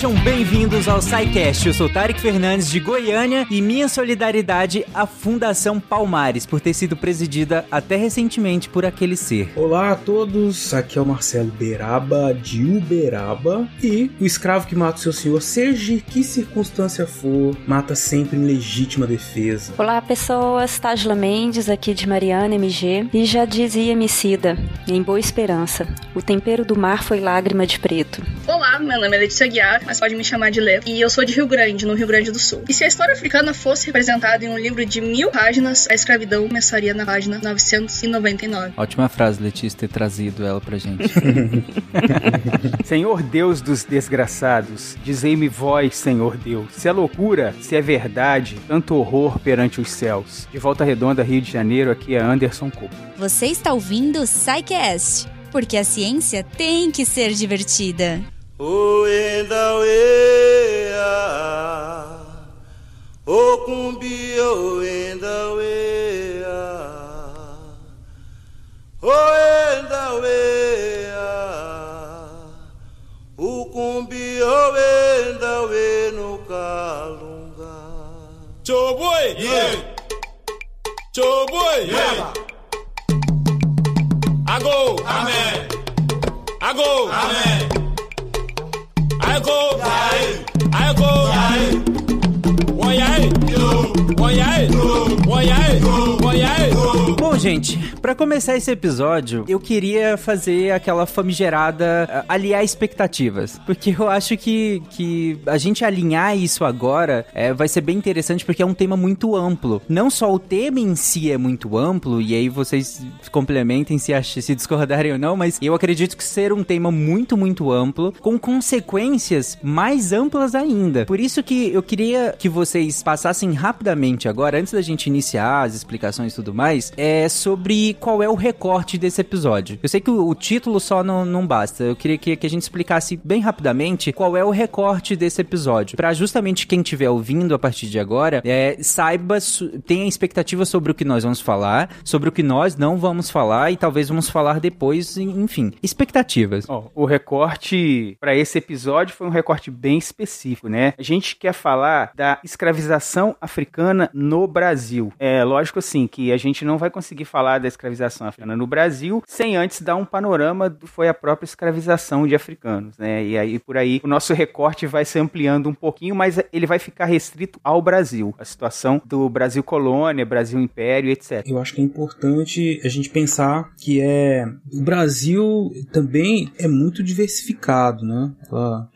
Sejam bem-vindos ao SciCast. Eu sou Tarek Fernandes de Goiânia e minha solidariedade à Fundação Palmares por ter sido presidida até recentemente por aquele ser. Olá a todos, aqui é o Marcelo Beraba de Uberaba e o escravo que mata o seu senhor, seja que circunstância for, mata sempre em legítima defesa. Olá pessoas, Tajla Mendes aqui de Mariana MG e já dizia Emicida, em Boa Esperança, o tempero do mar foi lágrima de preto. Olá, meu nome é Letícia Guiar, mas pode me chamar de Lê, e eu sou de Rio Grande, no Rio Grande do Sul. E se a história africana fosse representada em um livro de mil páginas, a escravidão começaria na página 999. Ótima frase, Letícia, ter trazido ela pra gente. Senhor Deus dos desgraçados, dizei-me vós, Senhor Deus, se é loucura, se é verdade, tanto horror perante os céus. De Volta Redonda, Rio de Janeiro, aqui é Anderson Couto. Você está ouvindo o SciCast, porque a ciência tem que ser divertida. Oh, in oh, kumbi, oh, in oh, in oh, kumbi, oh, in no kalunga. Choboy, yeah. Choboy, yeah. Ago, amen. Ago, amen. amen. àìkó àìkó wọ̀nyá ẹ̀ wọ̀nyá ẹ̀ wọ̀nyá ẹ̀ wọ̀nyá ẹ̀. Gente, pra começar esse episódio, eu queria fazer aquela famigerada uh, aliar expectativas. Porque eu acho que, que a gente alinhar isso agora é, vai ser bem interessante porque é um tema muito amplo. Não só o tema em si é muito amplo, e aí vocês complementem se, se discordarem ou não, mas eu acredito que ser um tema muito, muito amplo, com consequências mais amplas ainda. Por isso que eu queria que vocês passassem rapidamente agora, antes da gente iniciar as explicações e tudo mais, é sobre qual é o recorte desse episódio. Eu sei que o, o título só não, não basta. Eu queria que, que a gente explicasse bem rapidamente qual é o recorte desse episódio. Pra justamente quem estiver ouvindo a partir de agora, é, saiba, tenha expectativa sobre o que nós vamos falar, sobre o que nós não vamos falar e talvez vamos falar depois, en- enfim. Expectativas. Ó, o recorte para esse episódio foi um recorte bem específico, né? A gente quer falar da escravização africana no Brasil. É lógico assim que a gente não vai conseguir falar da escravização africana no Brasil sem antes dar um panorama do foi a própria escravização de africanos, né? E aí por aí o nosso recorte vai se ampliando um pouquinho, mas ele vai ficar restrito ao Brasil, a situação do Brasil colônia, Brasil império, etc. Eu acho que é importante a gente pensar que é o Brasil também é muito diversificado, né?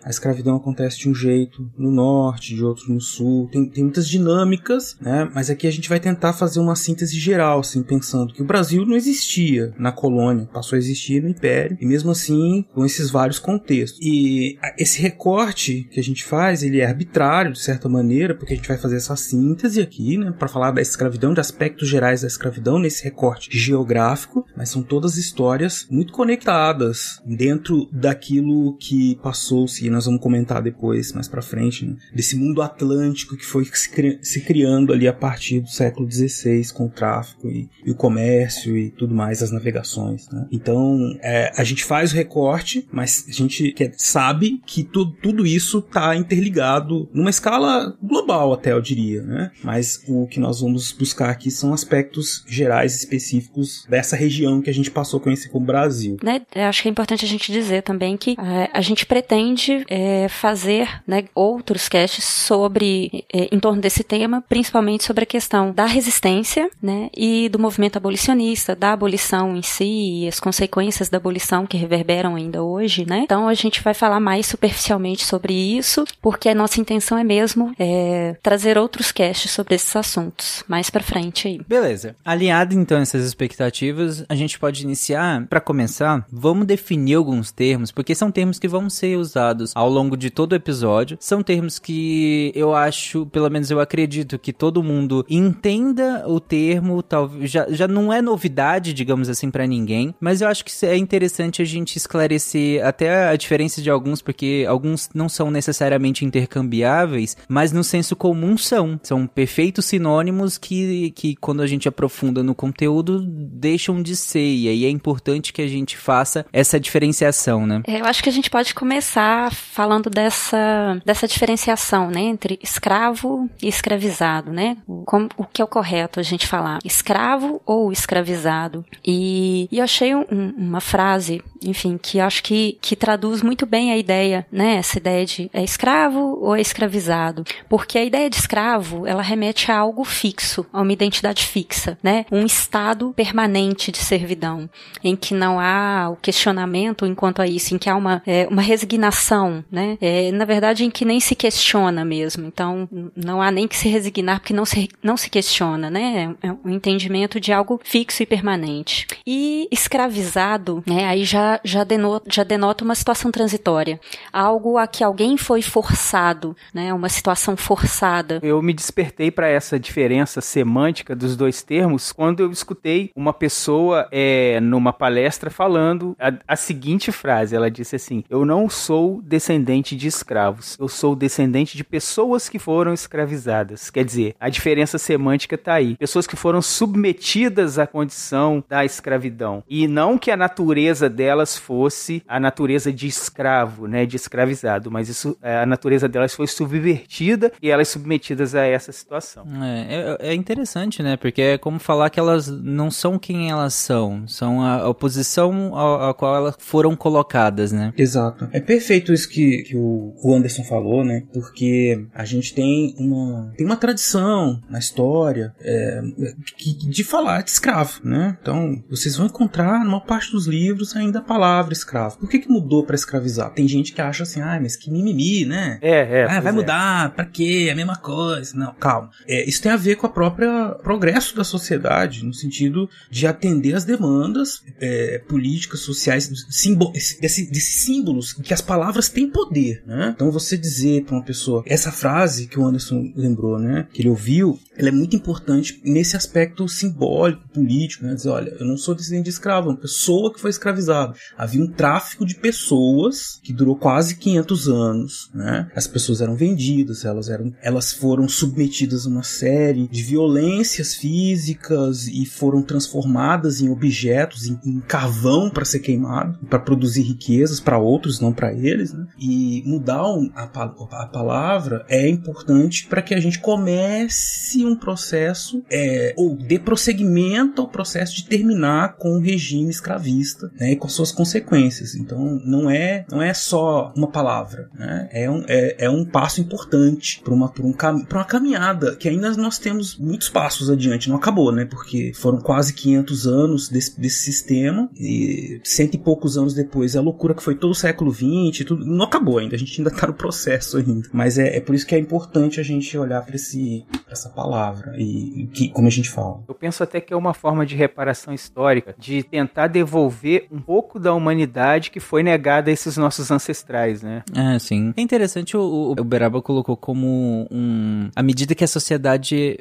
A escravidão acontece de um jeito no norte, de outro no sul, tem, tem muitas dinâmicas, né? Mas aqui a gente vai tentar fazer uma síntese geral, assim, pensando que o Brasil não existia na colônia, passou a existir no Império, e mesmo assim com esses vários contextos. E esse recorte que a gente faz, ele é arbitrário de certa maneira, porque a gente vai fazer essa síntese aqui, né, para falar da escravidão, de aspectos gerais da escravidão nesse recorte geográfico, mas são todas histórias muito conectadas dentro daquilo que passou-se, e nós vamos comentar depois, mais pra frente, né, desse mundo atlântico que foi se criando ali a partir do século XVI com o tráfico e, e o comércio e tudo mais, as navegações. né. Então, é, a gente faz o recorte, mas a gente quer- sabe que tu- tudo isso está interligado numa escala global, até eu diria, né? Mas o que nós vamos buscar aqui são aspectos gerais específicos dessa região que a gente passou a conhecer como Brasil. Né, acho que é importante a gente dizer também que eh, a gente pretende eh, fazer né, outros casts sobre eh, em torno desse tema, principalmente sobre a questão da resistência né, e do movimento abolicionista, da abolição em si e as consequências da abolição que reverberam ainda hoje. Né? Então a gente vai falar mais superficialmente sobre isso, porque a nossa intenção é mesmo eh, trazer outros casts sobre esses assuntos mais pra frente aí. Beleza. Alinhado então essas expectativas, a gente pode iniciar. Pra começar, vamos definir alguns termos, porque são termos que vão ser usados ao longo de todo o episódio. São termos que eu acho, pelo menos eu acredito, que todo mundo entenda o termo, talvez já, já não é novidade, digamos assim, para ninguém, mas eu acho que é interessante a gente esclarecer até a diferença de alguns, porque alguns não são necessariamente intercambiáveis, mas no senso comum são. São perfeitos sinônimos que, que quando a gente aprofunda no conteúdo, deixam de ser, e aí é importante que a gente faça essa diferenciação, né? É, eu acho que a gente pode começar falando dessa, dessa diferenciação, né, entre escravo e escravizado, né? Como, o que é o correto a gente falar? Escravo ou escravizado? E, e eu achei um, uma frase, enfim, que acho que, que traduz muito bem a ideia, né? Essa ideia de é escravo ou é escravizado? Porque a ideia de escravo, ela remete a algo fixo, a uma identidade fixa, né? Um estado permanente de servidão, em que não há o questionamento enquanto a isso, em que há uma, é, uma resignação, né? É, na verdade, em que nem se questiona mesmo. Então, não há nem que se resignar, porque não se, não se questiona, né? É um entendimento de algo fixo e permanente. E escravizado, né? Aí já, já, denota, já denota uma situação transitória. Algo a que alguém foi forçado, né? Uma situação forçada. Eu me despertei para essa diferença semântica dos dois termos quando eu escutei uma pessoa é, numa palestra falando a, a seguinte frase. Ela disse assim: Eu não sou descendente de escravos, eu sou descendente de pessoas que foram escravizadas. Quer dizer, a diferença semântica está aí. Pessoas que foram submetidas à condição da escravidão. E não que a natureza delas fosse a natureza de escravo, né? De escravizado, mas isso, é, a natureza delas foi subvertida e elas submetidas a essa situação. É, é, é interessante, né? Porque é como falar que elas não são quem elas são, são a oposição a, a qual elas foram colocadas, né? Exato. É perfeito isso que, que o Anderson falou, né? Porque a gente tem uma, tem uma tradição na história é, de falar de escravo, né? Então, vocês vão encontrar numa parte dos livros ainda a palavra escravo. Por que, que mudou para escravizar? Tem gente que acha assim, ah, mas que mimimi, né? É, é. Ah, vai é. mudar, pra quê? É a mesma coisa. Não, calma. É, isso tem a ver com a própria progresso da sociedade, no sentido de atender as demandas é, políticas, sociais, símbolo, desse, desses símbolos que as palavras têm poder, né? Então você dizer para uma pessoa essa frase que o Anderson lembrou, né? Que ele ouviu, ela é muito importante nesse aspecto simbólico, político, né? Dizer, olha, eu não sou descendente de escravo, uma pessoa que foi escravizada. Havia um tráfico de pessoas que durou quase 500 anos, né? As pessoas eram vendidas, elas eram, elas foram submetidas a uma série de violências físicas e foram transformadas em objetos, em, em carvão para ser queimado, para produzir riquezas para outros, não para eles, né? E mudar a, a palavra é importante para que a gente comece um processo é, ou dê prosseguimento ao processo de terminar com o regime escravista né, e com as suas consequências. Então não é não é só uma palavra, né? é, um, é, é um passo importante para uma, um uma caminhada que ainda nós temos muitos passos adiante. Não acabou, né? Porque foram quase 500 anos desse, desse sistema e cento e poucos anos depois a loucura que foi todo o século XX, tudo, não acabou ainda. A gente ainda está no processo ainda. Mas é, é por isso que é importante a gente olhar para essa palavra e que, como a gente fala. Eu penso até que é uma forma de reparação histórica, de tentar devolver um pouco da humanidade que foi negada a esses nossos ancestrais, né? É, sim. É interessante o, o Beraba colocou como um à medida que a sociedade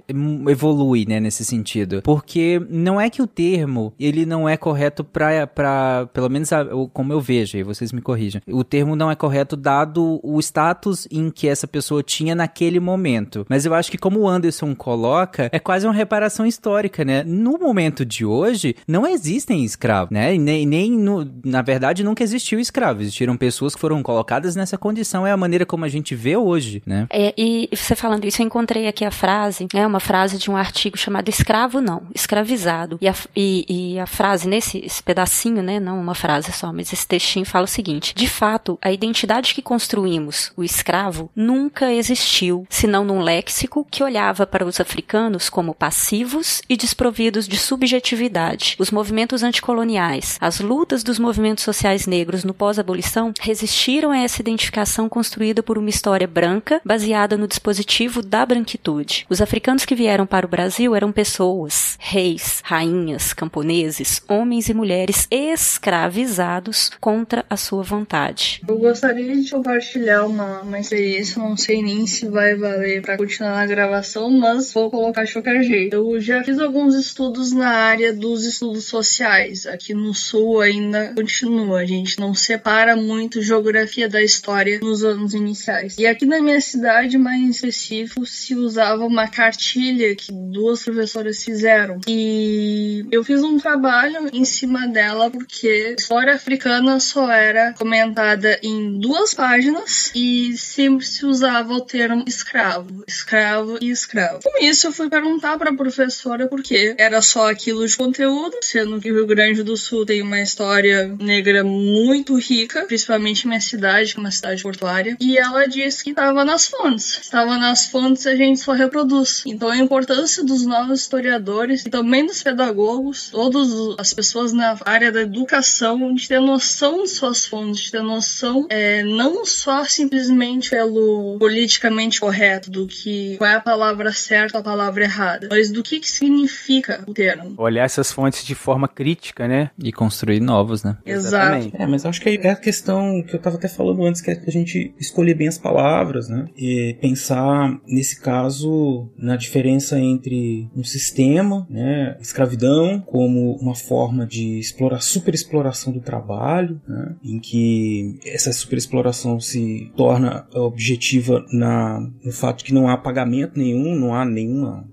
evolui, né, nesse sentido. Porque não é que o termo ele não é correto para para pelo menos a, como eu vejo, e vocês me corrijam. O termo não é correto dado o status em que essa pessoa tinha naquele momento. Mas eu acho que como o Anderson coloca, é quase uma reparação histórica, né? No momento de hoje, não existem escravos, né? E nem, nem no, na verdade, nunca existiu escravo. Existiram pessoas que foram colocadas nessa condição. É a maneira como a gente vê hoje, né? É, e você falando isso, eu encontrei aqui a frase, né, uma frase de um artigo chamado Escravo Não, Escravizado. E a, e, e a frase, nesse pedacinho, né? Não uma frase só, mas esse textinho fala o seguinte: de fato, a identidade que construímos, o escravo, nunca existiu, senão num léxico que olhava para os africanos como passivos e desprovidos de subjetividade. Os movimentos anticoloniais, as lutas dos movimentos sociais negros no pós-abolição resistiram a essa identificação construída por uma história branca baseada no dispositivo da branquitude. Os africanos que vieram para o Brasil eram pessoas, reis, rainhas, camponeses, homens e mulheres escravizados contra a sua vontade. Eu gostaria de compartilhar uma, uma experiência, não sei nem se vai valer para continuar na gravação, mas vou colocar de qualquer jeito. Eu já fiz alguns estudos na área dos estudos sociais. Aqui no sul ainda continua, a gente não separa muito geografia da história nos anos iniciais. E aqui na minha cidade, mais em específico, se usava uma cartilha que duas professoras fizeram. E eu fiz um trabalho em cima dela porque história africana só era comentada em duas páginas e sempre se usava o termo escravo, escravo e escravo. Com isso, eu fui perguntar para a professora por que era só aquilo de conteúdo, sendo que o Rio Grande do Sul tem uma história negra muito rica, principalmente minha cidade, que é uma cidade portuária, e ela disse que estava nas fontes. Estava nas fontes a gente só reproduz. Então a importância dos novos historiadores e também dos pedagogos, todas as pessoas na área da educação, de ter noção de suas fontes, de ter noção é, não só simplesmente pelo politicamente correto, do que qual é a palavra certa ou a palavra errada, mas do que, que significa o termo. Olhar essas fontes de forma crítica, né? E construir novos, né? Exato. É, mas acho que é a questão que eu tava até falando antes, que é a gente escolher bem as palavras, né? E pensar, nesse caso, na diferença entre um sistema, né? Escravidão, como uma forma de explorar, superexploração do trabalho, né? Em que essa superexploração se torna objetiva na, no fato de que não há pagamento nenhum, não há nenhuma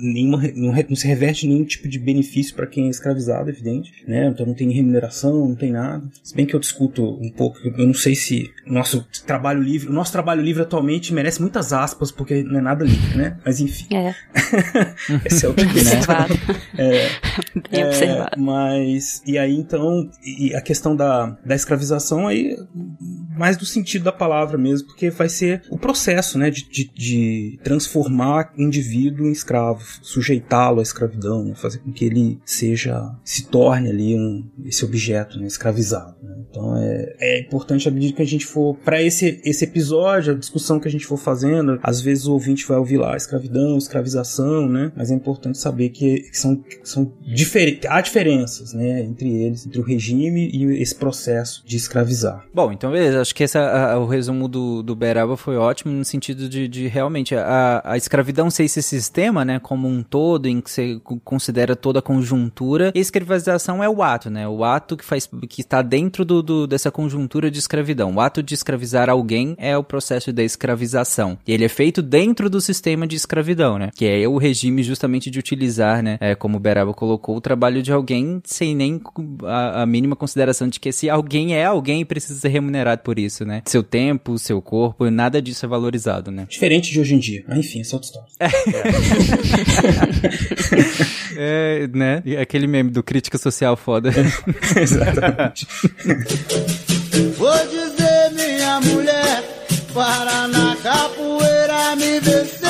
nenhuma, não, não se reverte nenhum tipo de benefício para quem é escravizado, evidente, né? Então não tem remuneração, não tem nada. Se bem que eu discuto um pouco, eu não sei se o nosso trabalho livre, o nosso trabalho livre atualmente merece muitas aspas, porque não é nada livre, né? Mas enfim. É. Esse é o tipo Observado. é, Bem é, observado. Mas, e aí então, e a questão da, da escravização aí, mais do sentido da palavra mesmo, porque vai ser o processo, né, de, de, de transformar o indivíduo escravo, sujeitá-lo à escravidão, né, fazer com que ele seja, se torne ali um, esse objeto, né, escravizado. Né. Então é, é importante à medida que a gente for, para esse, esse episódio, a discussão que a gente for fazendo, às vezes o ouvinte vai ouvir lá escravidão, escravização, né, mas é importante saber que, que são, que são diferentes, há diferenças, né, entre eles, entre o regime e esse processo de escravizar. Bom, então beleza, acho que essa, a- o resumo do, do Beraba foi ótimo no sentido de, de realmente a, a escravidão ser esse sistema, né, como um todo, em que você co- considera toda a conjuntura, e escravização é o ato, né, o ato que faz, que está dentro do, do- dessa conjuntura de escravidão. O ato de escravizar alguém é o processo da escravização, e ele é feito dentro do sistema de escravidão, né, que é o regime justamente de utilizar, né, é, como o Beraba colocou, o trabalho de alguém sem nem a, a mínima consideração de que se alguém é alguém precisa ser remunerado por isso, né? Seu tempo, seu corpo, nada disso é valorizado, né? Diferente de hoje em dia. Ah, enfim, essa é outra história. É, né? Aquele meme do crítica social foda. Exatamente. Vou dizer, minha mulher, Paraná, capoeira me venceu,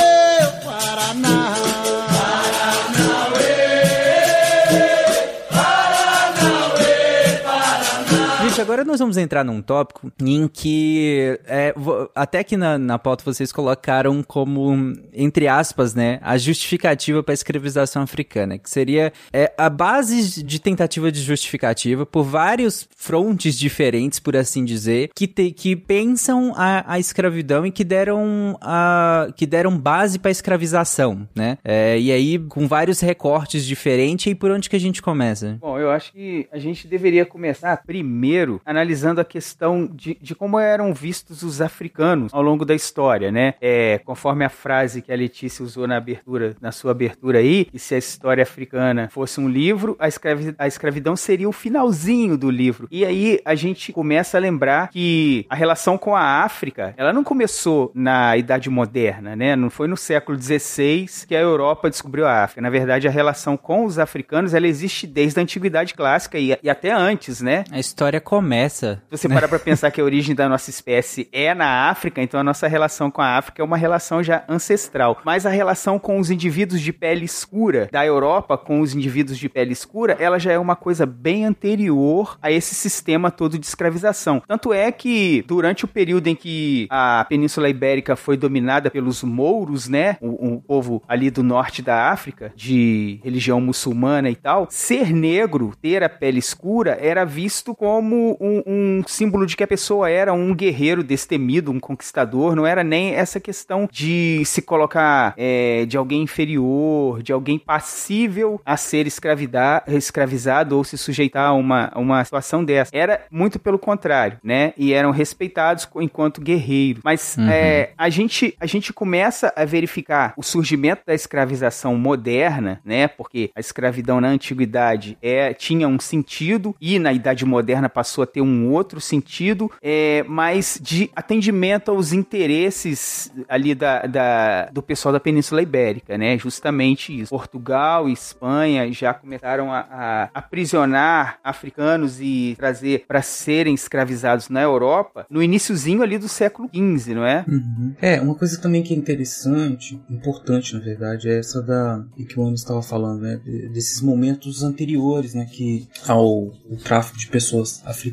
agora nós vamos entrar num tópico em que é, até que na, na pauta vocês colocaram como, entre aspas, né, a justificativa para a escravização africana, que seria é, a base de tentativa de justificativa por vários frontes diferentes, por assim dizer, que, te- que pensam a, a escravidão e que deram, a, que deram base para a escravização, né? É, e aí, com vários recortes diferentes, e por onde que a gente começa? Bom, eu acho que a gente deveria começar primeiro analisando a questão de, de como eram vistos os africanos ao longo da história, né? É, conforme a frase que a Letícia usou na abertura, na sua abertura aí, que se a história africana fosse um livro, a, escravi- a escravidão seria o finalzinho do livro. E aí a gente começa a lembrar que a relação com a África, ela não começou na Idade Moderna, né? Não foi no século XVI que a Europa descobriu a África. Na verdade, a relação com os africanos, ela existe desde a Antiguidade Clássica e, e até antes, né? A história começa. Se você parar pra pensar que a origem da nossa espécie é na África, então a nossa relação com a África é uma relação já ancestral. Mas a relação com os indivíduos de pele escura da Europa com os indivíduos de pele escura, ela já é uma coisa bem anterior a esse sistema todo de escravização. Tanto é que durante o período em que a Península Ibérica foi dominada pelos mouros, né, o, o povo ali do norte da África, de religião muçulmana e tal, ser negro, ter a pele escura, era visto como um, um símbolo de que a pessoa era um guerreiro destemido, um conquistador, não era nem essa questão de se colocar é, de alguém inferior, de alguém passível a ser escravizado ou se sujeitar a uma, uma situação dessa. Era muito pelo contrário, né? E eram respeitados enquanto guerreiros. Mas uhum. é, a, gente, a gente começa a verificar o surgimento da escravização moderna, né? Porque a escravidão na antiguidade é, tinha um sentido e na Idade Moderna passou a ter um outro sentido, é, mas de atendimento aos interesses ali da, da, do pessoal da Península Ibérica, né? Justamente isso. Portugal e Espanha já começaram a, a aprisionar africanos e trazer para serem escravizados na Europa no iníciozinho ali do século XV, não é? Uhum. É, uma coisa também que é interessante, importante na verdade, é essa da que o Ana estava falando, né? Desses momentos anteriores, né? Que ao tráfico de pessoas africanas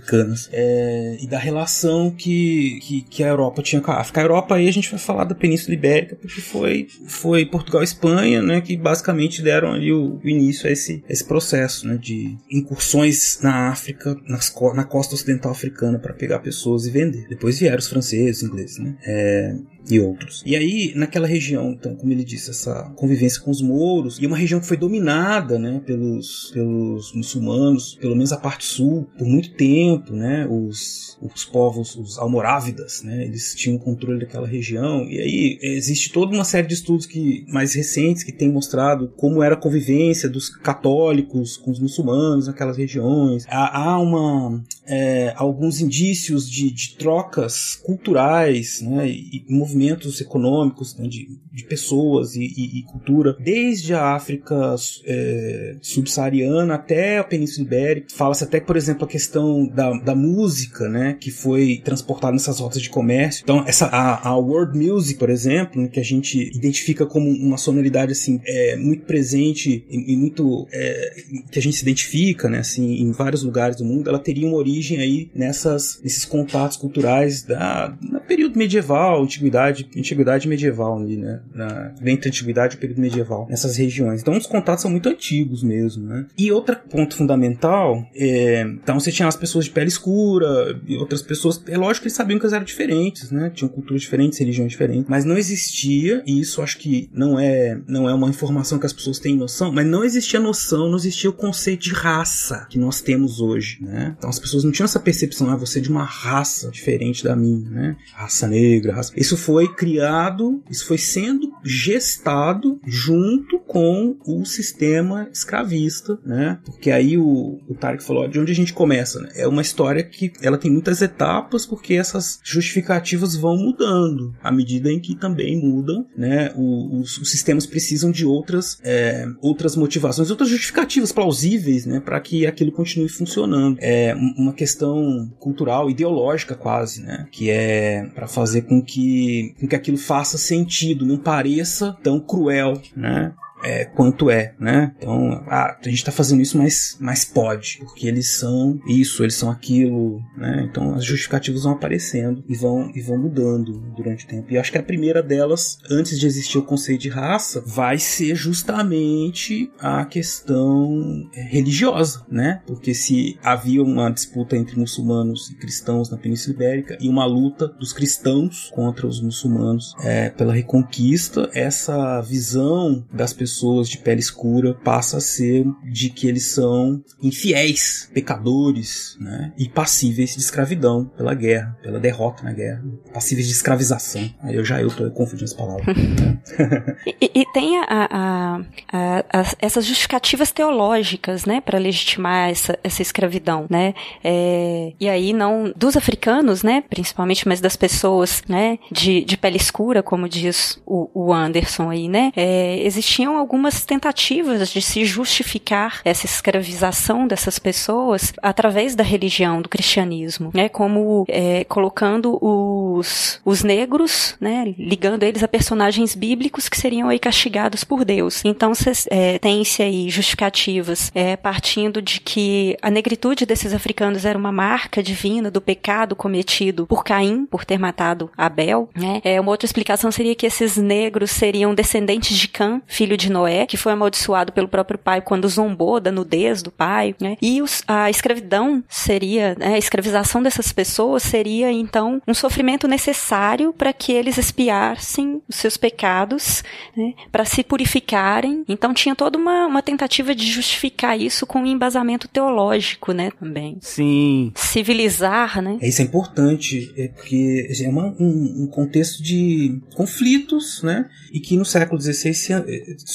é, e da relação que, que, que, a Europa tinha com a África. A Europa aí a gente vai falar da Península Ibérica porque foi, foi Portugal e Espanha, né? Que basicamente deram ali o, o início a esse, esse processo, né? De incursões na África, nas, na costa ocidental africana para pegar pessoas e vender. Depois vieram os franceses, os ingleses, né? É, e outros. E aí, naquela região, então, como ele disse, essa convivência com os mouros, e uma região que foi dominada, né, pelos, pelos muçulmanos, pelo menos a parte sul, por muito tempo, né, os, os povos, os almorávidas, né, eles tinham controle daquela região, e aí existe toda uma série de estudos que, mais recentes que têm mostrado como era a convivência dos católicos com os muçulmanos naquelas regiões. Há, há uma, é, alguns indícios de, de trocas culturais, né, e, e movimentos econômicos né, de, de pessoas e, e, e, cultura, desde a África é, subsaariana até a Península Ibérica. Fala-se até, por exemplo, a questão da, da música, né, que foi transportada nessas rotas de comércio. Então, essa, a, a world music, por exemplo, né, que a gente identifica como uma sonoridade assim é, muito presente e, e muito é, que a gente se identifica, né, assim, em vários lugares do mundo, ela teria uma origem aí nessas, nesses contatos culturais da, período medieval, antiguidade antiguidade, antiguidade medieval ali, né? Na, entre a antiguidade e o período medieval, nessas regiões. Então os contatos são muito antigos mesmo, né? E outro ponto fundamental é, então você tinha as pessoas de pele escura e outras pessoas, é lógico que eles sabiam que elas eram diferentes, né? Tinham culturas diferentes, religiões diferentes, mas não existia, e isso acho que não é, não é uma informação que as pessoas têm noção, mas não existia noção, não existia o conceito de raça que nós temos hoje, né? Então as pessoas não tinham essa percepção, ah, você é de uma raça diferente da minha, né? Raça negra, raça... Isso foi foi criado, isso foi sendo gestado junto com o sistema escravista, né? Porque aí o, o Tarek falou, de onde a gente começa, né? É uma história que ela tem muitas etapas porque essas justificativas vão mudando à medida em que também mudam, né? O, os, os, sistemas precisam de outras, é, outras motivações, outras justificativas plausíveis, né? Para que aquilo continue funcionando. É uma questão cultural, ideológica quase, né? Que é para fazer com que com que aquilo faça sentido, não pareça tão cruel, né? É, quanto é, né? Então, ah, a gente está fazendo isso, mas, mas pode, porque eles são isso, eles são aquilo, né? Então as justificativas vão aparecendo e vão, e vão mudando durante o tempo. E acho que a primeira delas, antes de existir o conceito de raça, vai ser justamente a questão é, religiosa, né? Porque se havia uma disputa entre muçulmanos e cristãos na Península Ibérica e uma luta dos cristãos contra os muçulmanos é, pela reconquista, essa visão das pessoas pessoas de pele escura passa a ser de que eles são infiéis, pecadores, né? E passíveis de escravidão pela guerra, pela derrota na guerra, passíveis de escravização. Aí eu já eu tô confundindo as palavras. e, e, tem a, a, a, essas justificativas teológicas, né, para legitimar essa, essa escravidão, né? É, e aí não dos africanos, né, principalmente, mas das pessoas, né, de, de pele escura, como diz o, o Anderson aí, né? É, existiam haviam algumas tentativas de se justificar essa escravização dessas pessoas através da religião, do cristianismo, né? Como é, colocando os, os negros, né? Ligando eles a personagens bíblicos que seriam aí castigados por Deus. Então, é, tem-se aí justificativas é, partindo de que a negritude desses africanos era uma marca divina do pecado cometido por Caim, por ter matado Abel, né? É, uma outra explicação seria que esses negros seriam descendentes de Cã, filho de Noé, que foi amaldiçoado pelo próprio pai quando zombou da nudez do pai, né? E os, a escravidão seria, né, a escravização dessas pessoas seria então um sofrimento necessário para que eles expiassem os seus pecados, né, para se purificarem. Então tinha toda uma, uma tentativa de justificar isso com um embasamento teológico, né, também. Sim. Civilizar, né? Isso é importante, é porque é uma, um, um contexto de conflitos, né, e que no século XVI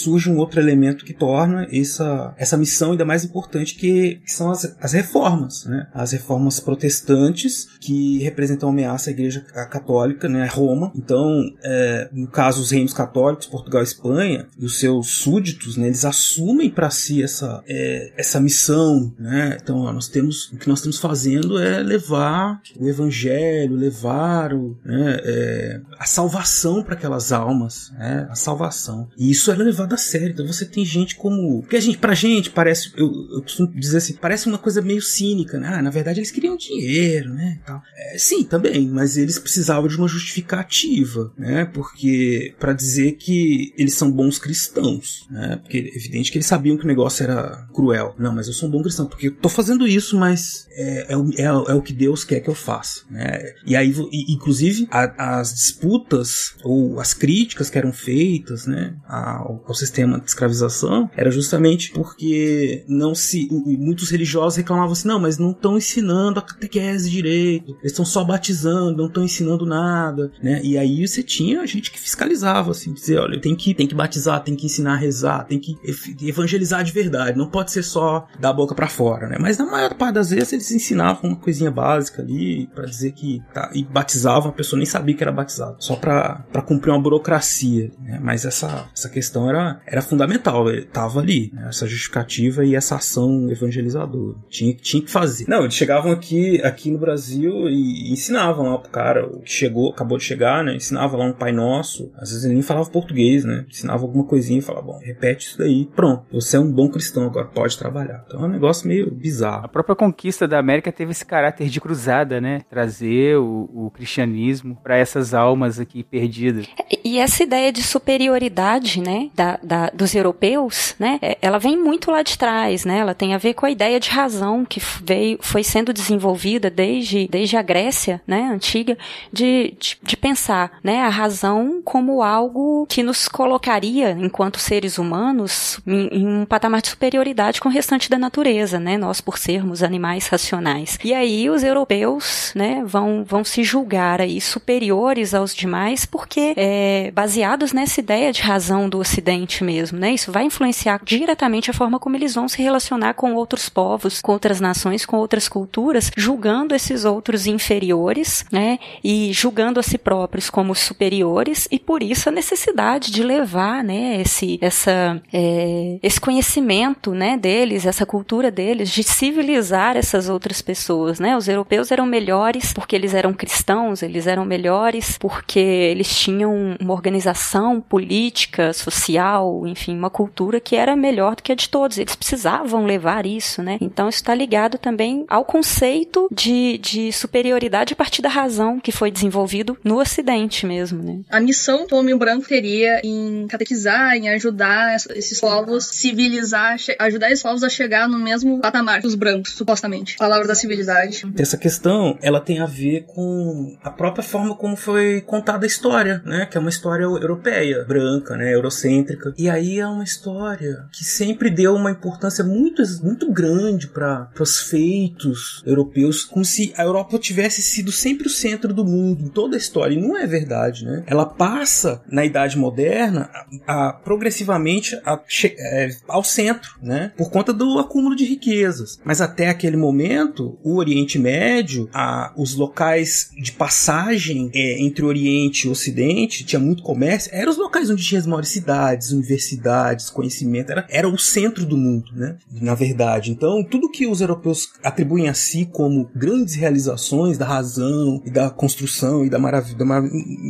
surge um outro elemento que torna essa, essa missão ainda mais importante, que, que são as, as reformas, né, as reformas protestantes que representam ameaça à Igreja Católica, né, Roma. Então, é, no caso, os reinos católicos, Portugal e Espanha, e os seus súditos, né, eles assumem para si essa, é, essa missão. Né? Então, ó, nós temos, o que nós estamos fazendo é levar o evangelho, levar o, né, é, a salvação para aquelas almas, né, a salvação. E isso é levado a sério. Então, você tem gente como. Porque a gente, pra gente, parece. Eu, eu costumo dizer assim, parece uma coisa meio cínica, né? Ah, na verdade, eles queriam dinheiro, né? Tal. É, sim, também, mas eles precisavam de uma justificativa, né? Porque para dizer que eles são bons cristãos, né? Porque é evidente que eles sabiam que o negócio era cruel. Não, mas eu sou um bom cristão porque eu tô fazendo isso, mas é, é, é, é o que Deus quer que eu faça, né? E aí, inclusive, a, as disputas ou as críticas que eram feitas, né, ao, ao sistema de escravização era justamente porque não se muitos religiosos reclamavam assim, não, mas não estão ensinando a catequese direito, eles estão só batizando, não estão ensinando nada, né? E aí você tinha gente que fiscalizava, assim, dizer, olha, tem que, tem que batizar, tem que ensinar a rezar, tem que evangelizar de verdade, não pode ser só da boca para fora, né? Mas na maior parte das vezes eles ensinavam uma coisinha básica ali para dizer que tá, e batizavam, a pessoa nem sabia que era batizado, só para cumprir uma burocracia, né? Mas essa, essa questão era, era fundamental, tava ali, né? essa justificativa e essa ação evangelizadora. Tinha, tinha que fazer. Não, eles chegavam aqui, aqui no Brasil e ensinavam lá pro cara, o que chegou, acabou de chegar, né? Ensinava lá um Pai Nosso. Às vezes ele nem falava português, né? Ensinava alguma coisinha e falava, bom, repete isso daí. Pronto, você é um bom cristão agora, pode trabalhar. Então é um negócio meio bizarro. A própria conquista da América teve esse caráter de cruzada, né? Trazer o, o cristianismo para essas almas aqui perdidas. E essa ideia de superioridade, né, da, da, dos europeus, né, é, ela vem muito lá de trás, né? Ela tem a ver com a ideia de razão que veio, foi sendo desenvolvida desde, desde a Grécia, né, antiga, de, de, de pensar, né, a razão como algo que nos colocaria, enquanto seres humanos, em, em, um patamar de superioridade com o restante da natureza, né, nós por sermos animais racionais. E aí os europeus, né, vão, vão se julgar aí superiores aos demais porque é, baseados nessa ideia de razão do Ocidente mesmo, né, isso vai influenciar diretamente a forma como eles vão se relacionar com outros povos, com outras nações, com outras culturas, julgando esses outros inferiores, né, e julgando a si próprios como superiores, e por isso a necessidade de levar, né, esse, essa, é, esse conhecimento, né, deles, essa cultura deles, de civilizar essas outras pessoas, né, os europeus eram melhores porque eles eram cristãos, eles eram melhores porque eles tinham uma organização política, social, enfim, uma cultura que era melhor do que a de todos, eles precisavam levar isso, né, então isso está ligado também ao conceito de, de superioridade a partir da razão que foi desenvolvido no Ocidente mesmo, né. A missão do homem branco teria em catequizar, em ajudar esses povos civilizar, ajudar esses povos a chegar no mesmo patamar que os brancos, supostamente. Palavra da civilidade. Essa questão, ela tem a ver com a própria forma como foi contada a história, né? Que é uma história europeia, branca, né? Eurocêntrica. E aí é uma história que sempre deu uma importância muito, muito grande para os feitos europeus, como se a Europa tivesse sido sempre o centro do mundo em toda a história. E não é verdade, né? Ela passa na Idade Moderna a, a progressivamente a, é, ao centro, né? Por conta do acúmulo de riquezas. Mas até aquele momento, o Oriente Médio, a, os locais de passagem é, entre Oriente e Ocidente, tinha muito comércio, eram os locais onde tinha as maiores cidades, universidades, conhecimento, era, era o centro do mundo, né? Na verdade. Então, tudo que os europeus atribuem a si como grandes realizações da razão e da construção e da maravilha,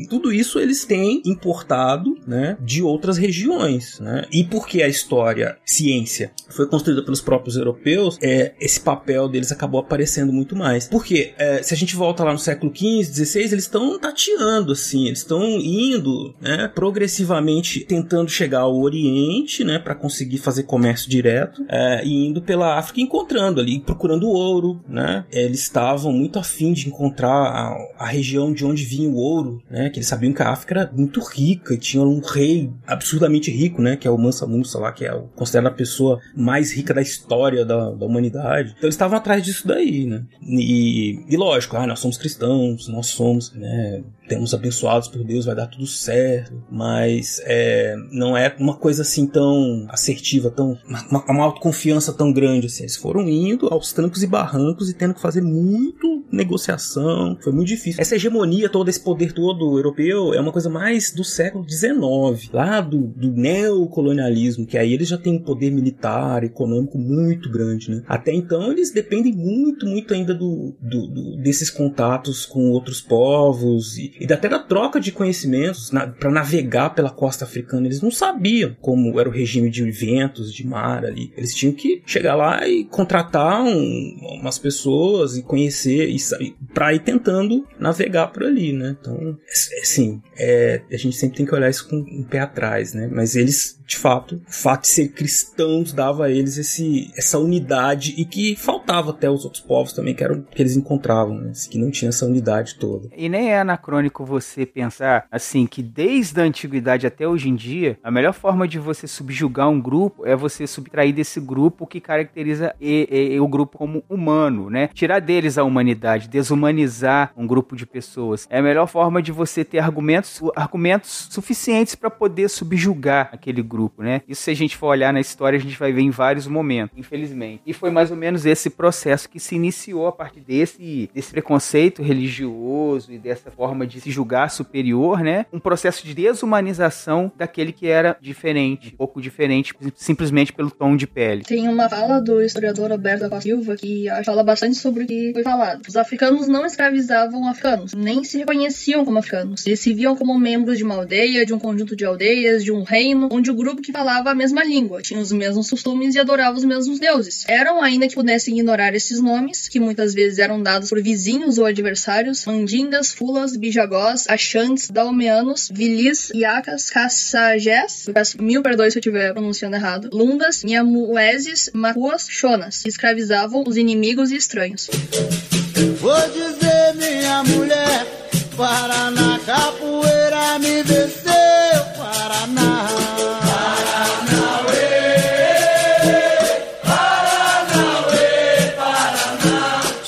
tudo isso eles têm importado, né, de outras regiões, né? E porque a história, ciência, foi construída pelos próprios europeus, é, esse papel deles acabou aparecendo muito mais. Porque é, se a gente volta lá no século XV, XVI, eles estão tateando, assim, eles estão indo, né, progressivamente tentando chegar ao Oriente, né, para conseguir fazer comércio direto, é, e indo pela África, encontrando ali, procurando ouro, né? Eles estavam muito afim de encontrar a, a, região de onde vinha o ouro, né? Que eles sabiam que a África era muito rica e tinha um rei absurdamente rico, né? Que é o Mansa Musa lá, que é o, considerado a pessoa mais rica da história da, da humanidade. Então eles estavam atrás disso daí, né? E, e lógico, ah, nós somos cristãos, nós somos, né? temos abençoados por Deus, vai dar tudo certo, mas é, não é uma coisa assim tão assertiva, tão uma, uma autoconfiança tão grande assim. Eles foram indo aos trancos e barrancos e tendo que fazer muito negociação, foi muito difícil. Essa hegemonia todo esse poder todo europeu é uma coisa mais do século XIX, lá do, do neocolonialismo, que aí eles já têm um poder militar, econômico muito grande, né? Até então eles dependem muito, muito ainda do, do, do desses contatos com outros povos e, e até da troca de conhecimentos na, para navegar pela costa africana. Eles não sabiam como era o regime de ventos, de mar ali. Eles tinham que chegar lá e contratar um, umas pessoas e conhecer e para ir tentando navegar por ali, né? Então, assim, é, a gente sempre tem que olhar isso com um pé atrás, né? Mas eles de fato, o fato de ser cristãos dava a eles esse, essa unidade e que faltava até os outros povos também, que, eram, que eles encontravam, né? que não tinha essa unidade toda. E nem é anacrônico você pensar assim que desde a antiguidade até hoje em dia, a melhor forma de você subjugar um grupo é você subtrair desse grupo que caracteriza e, e, e o grupo como humano, né? Tirar deles a humanidade, desumanizar um grupo de pessoas. É a melhor forma de você ter argumentos, argumentos suficientes para poder subjugar aquele grupo grupo, né? Isso se a gente for olhar na história, a gente vai ver em vários momentos, infelizmente. E foi mais ou menos esse processo que se iniciou a partir desse, desse preconceito religioso e dessa forma de se julgar superior, né? Um processo de desumanização daquele que era diferente, um pouco diferente, simplesmente pelo tom de pele. Tem uma fala do historiador Alberto da Silva que fala bastante sobre o que foi falado. Os africanos não escravizavam africanos, nem se reconheciam como africanos. Eles se viam como membros de uma aldeia, de um conjunto de aldeias, de um reino, onde o grupo grupo que falava a mesma língua, tinha os mesmos costumes e adorava os mesmos deuses. Eram, ainda que pudessem ignorar esses nomes, que muitas vezes eram dados por vizinhos ou adversários, mandingas, fulas, bijagós, achantes, dalmeanos, vilis, iacas, caçajés, peço mil perdões se eu estiver pronunciando errado, lundas, nhamueses, macuas, chonas, que escravizavam os inimigos e estranhos. Vou dizer, minha mulher, para na capoeira me desceu,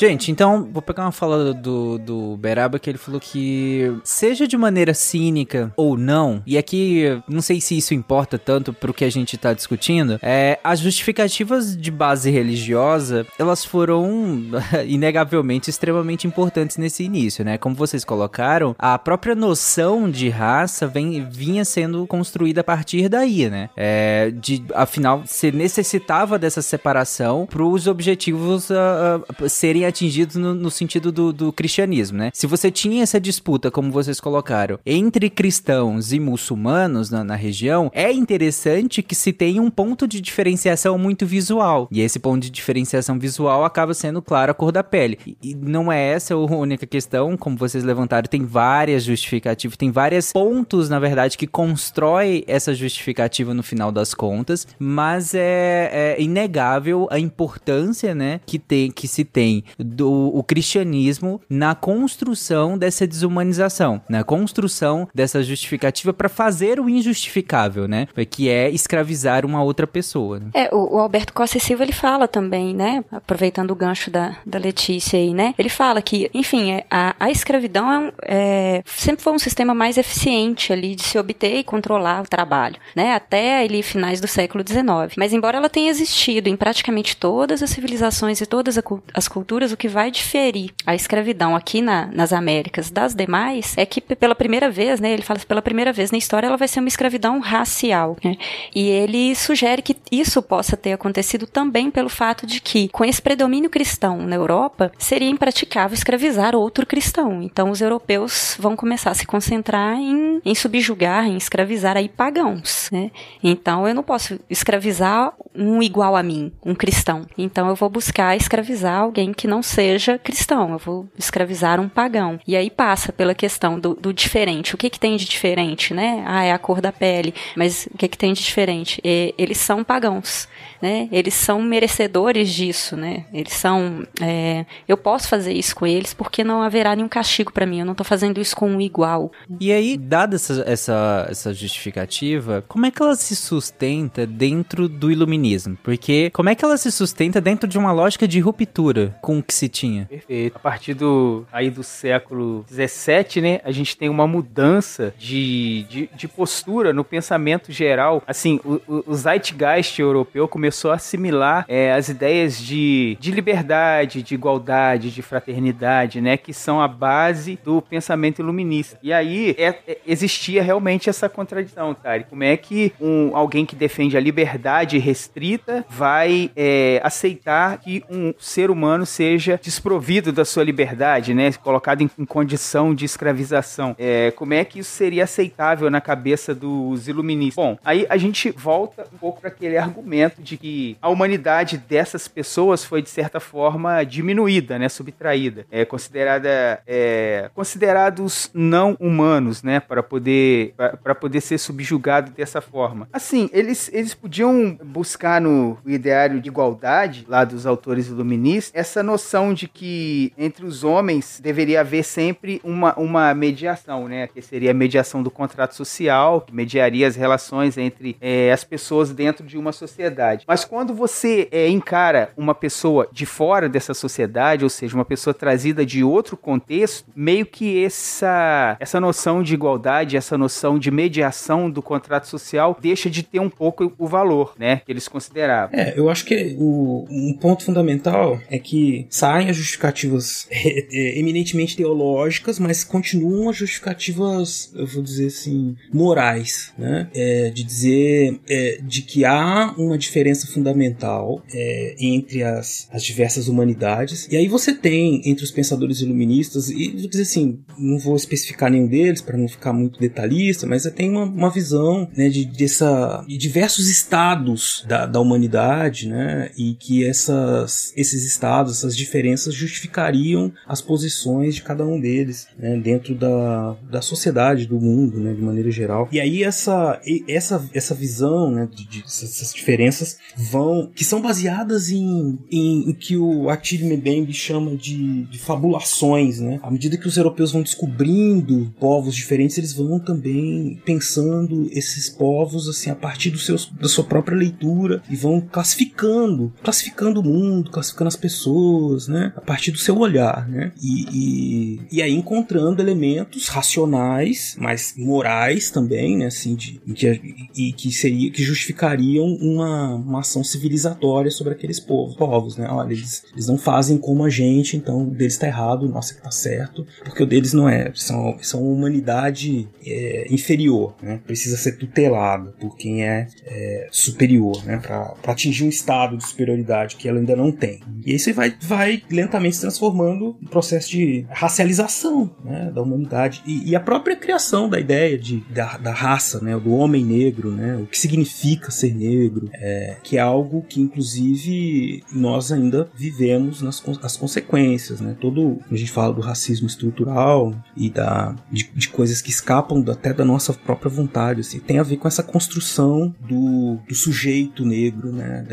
Gente, então, vou pegar uma fala do, do Beraba que ele falou que, seja de maneira cínica ou não, e aqui não sei se isso importa tanto pro que a gente tá discutindo, é, as justificativas de base religiosa, elas foram inegavelmente extremamente importantes nesse início, né? Como vocês colocaram, a própria noção de raça vem, vinha sendo construída a partir daí, né? É, de, afinal, você necessitava dessa separação para os objetivos uh, uh, serem atingidos no, no sentido do, do, cristianismo, né? Se você tinha essa disputa, como vocês colocaram, entre cristãos e muçulmanos na, na região, é interessante que se tenha um ponto de diferenciação muito visual. E esse ponto de diferenciação visual acaba sendo, claro, a cor da pele. E, não é essa a única questão, como vocês levantaram, tem várias justificativas, tem vários pontos, na verdade, que constrói essa justificativa no final das contas, mas é, é inegável a importância, né, que tem que se tem do o cristianismo na construção dessa desumanização, na construção dessa justificativa para fazer o injustificável, né? Que é escravizar uma outra pessoa. Né? É, o, o, Alberto Costa Silva ele fala também, né? Aproveitando o gancho da, da Letícia aí, né? Ele fala que, enfim, é, a, a escravidão é, é, sempre foi um sistema mais eficiente ali de se obter e controlar o trabalho, né? Até ali finais do século XIX. Mas embora ela tenha existido em praticamente todas as civilizações e todas as culturas o que vai diferir a escravidão aqui na, nas Américas das demais é que pela primeira vez, né, ele fala assim, pela primeira vez na história ela vai ser uma escravidão racial, né? E ele sugere que isso possa ter acontecido também pelo fato de que, com esse predomínio cristão na Europa, seria impraticável escravizar outro cristão. Então os europeus vão começar a se concentrar em, em subjugar, em escravizar aí pagãos, né? Então eu não posso escravizar um igual a mim, um cristão. Então eu vou buscar escravizar alguém que não seja cristão. Eu vou escravizar um pagão. E aí passa pela questão do, do diferente. O que que tem de diferente, né? Ah, é a cor da pele. Mas o que que tem de diferente? E, eles são pagãos, né? Eles são merecedores disso, né? Eles são. É, eu posso fazer isso com eles porque não haverá nenhum castigo para mim. Eu não tô fazendo isso com um igual. E aí, dada essa, essa, essa justificativa, como é que ela se sustenta dentro do iluminismo? Porque como é que ela se sustenta dentro de uma lógica de ruptura com que se tinha? Perfeito. A partir do aí do século 17, né, a gente tem uma mudança de, de, de postura no pensamento geral. Assim, o, o, Zeitgeist europeu começou a assimilar é, as ideias de, de liberdade, de igualdade, de fraternidade, né, que são a base do pensamento iluminista. E aí é, é, existia realmente essa contradição, cara. Como é que um, alguém que defende a liberdade restrita vai é, aceitar que um ser humano seja desprovido da sua liberdade, né, colocado em, em condição de escravização? É, como é que isso seria aceitável na cabeça dos iluministas? Bom, aí a gente volta um pouco para aquele argumento de que a humanidade dessas pessoas foi de certa forma diminuída, né, subtraída, é considerada é, considerados não humanos, né, para poder para poder ser subjugado dessa forma. Assim, eles eles podiam buscar no ideário de igualdade lá dos autores iluministas essa noção de que entre os homens deveria haver sempre uma, uma mediação, né, que seria a mediação do contrato social, que mediaria as relações entre é, as pessoas dentro de uma sociedade. Mas quando você é, encara uma pessoa de fora dessa sociedade, ou seja, uma pessoa trazida de outro contexto, meio que essa, essa noção de igualdade, essa noção de mediação do contrato social deixa de ter um pouco o valor, né, que eles consideravam. É, eu acho que o, um ponto fundamental é que saem as justificativas é, eminentemente teológicas, mas continuam as justificativas, eu vou dizer assim, morais, né, é, de dizer é, de que há uma diferença fundamental é, entre as, as diversas humanidades. E aí você tem entre os pensadores iluministas, e vou dizer assim, não vou especificar nenhum deles para não ficar muito detalhista, mas tem uma, uma visão né, de, dessa, de diversos estados da, da humanidade, né, e que essas, esses estados, essas diferenças justificariam as posições de cada um deles né, dentro da, da sociedade, do mundo, né, de maneira geral. E aí essa, essa, essa visão né, de, de essas diferenças vão que são baseadas em, em, em que o Attila Mbembe chama de, de fabulações, né? À medida que os europeus vão descobrindo povos diferentes, eles vão também pensando esses povos assim a partir dos seus, da sua própria leitura e vão classificando, classificando o mundo, classificando as pessoas, né? A partir do seu olhar, né? E, e, e aí encontrando elementos racionais, mas morais também, né? Assim, de, que, e que seria que justificariam uma, uma ação civilizatória sobre aqueles povos, povos né? Olha, eles, eles não fazem como a gente, então o deles está errado, nossa que tá certo, porque o deles não é, são, são uma humanidade é, inferior, né? Precisa ser tutelada por quem é, é superior, né? Para atingir um estado de superioridade que ela ainda não tem. E aí você vai, vai lentamente se transformando em processo de racialização né? da humanidade e, e, a própria criação da ideia de, da, da raça, né? Do homem negro, né? O que significa ser negro, é, que é algo que inclusive nós ainda vivemos nas as consequências, né? Todo a gente fala do racismo estrutural e da de, de coisas que escapam até da nossa própria vontade, assim, tem a ver com essa construção do, do sujeito negro, né?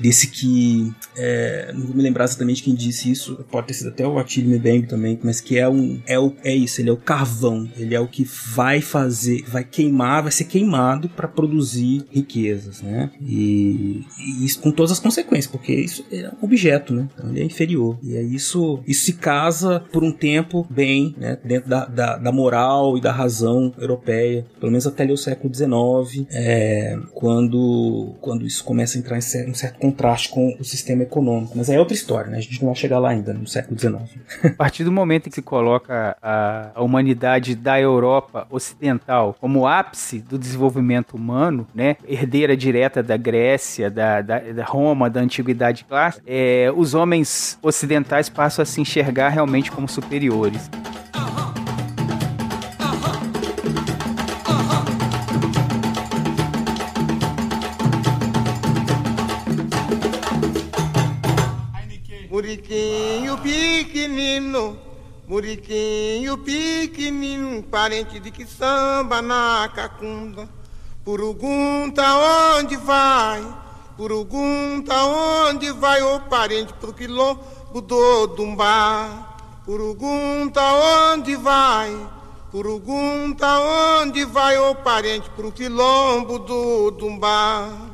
Desse que é, não vou me lembrar exatamente quem disse isso, pode ter sido até o Attila Mbembe também, mas que é um é, o, é isso, ele é o carvão, ele é o que vai fazer, vai queimar, vai ser queimado para produzir riquezas, né? E, e, isso com todas as consequências, porque isso é um objeto, né? Então ele é inferior. E é isso, isso se casa por um tempo bem, né? Dentro da, da, da moral e da razão europeia, pelo menos até ali o século XIX, é, quando quando isso começa a entrar em um certo contraste com o sistema econômico. Mas aí é outra história. né? A gente não vai chegar lá ainda, no século XIX. A partir do momento em que se coloca a, a humanidade da Europa ocidental como ápice do desenvolvimento humano, né, herdeira direta da Grécia, da, da, da Roma, da antiguidade clássica, é, os homens ocidentais passam a se enxergar realmente como superiores. Muriquinho pequenino, parente de que samba na cacunda. Purugunta onde vai, purugunta onde vai, ô parente pro quilombo do Dumbá. Purugunta onde vai, purugunta onde vai, ô parente pro quilombo do Dumbá.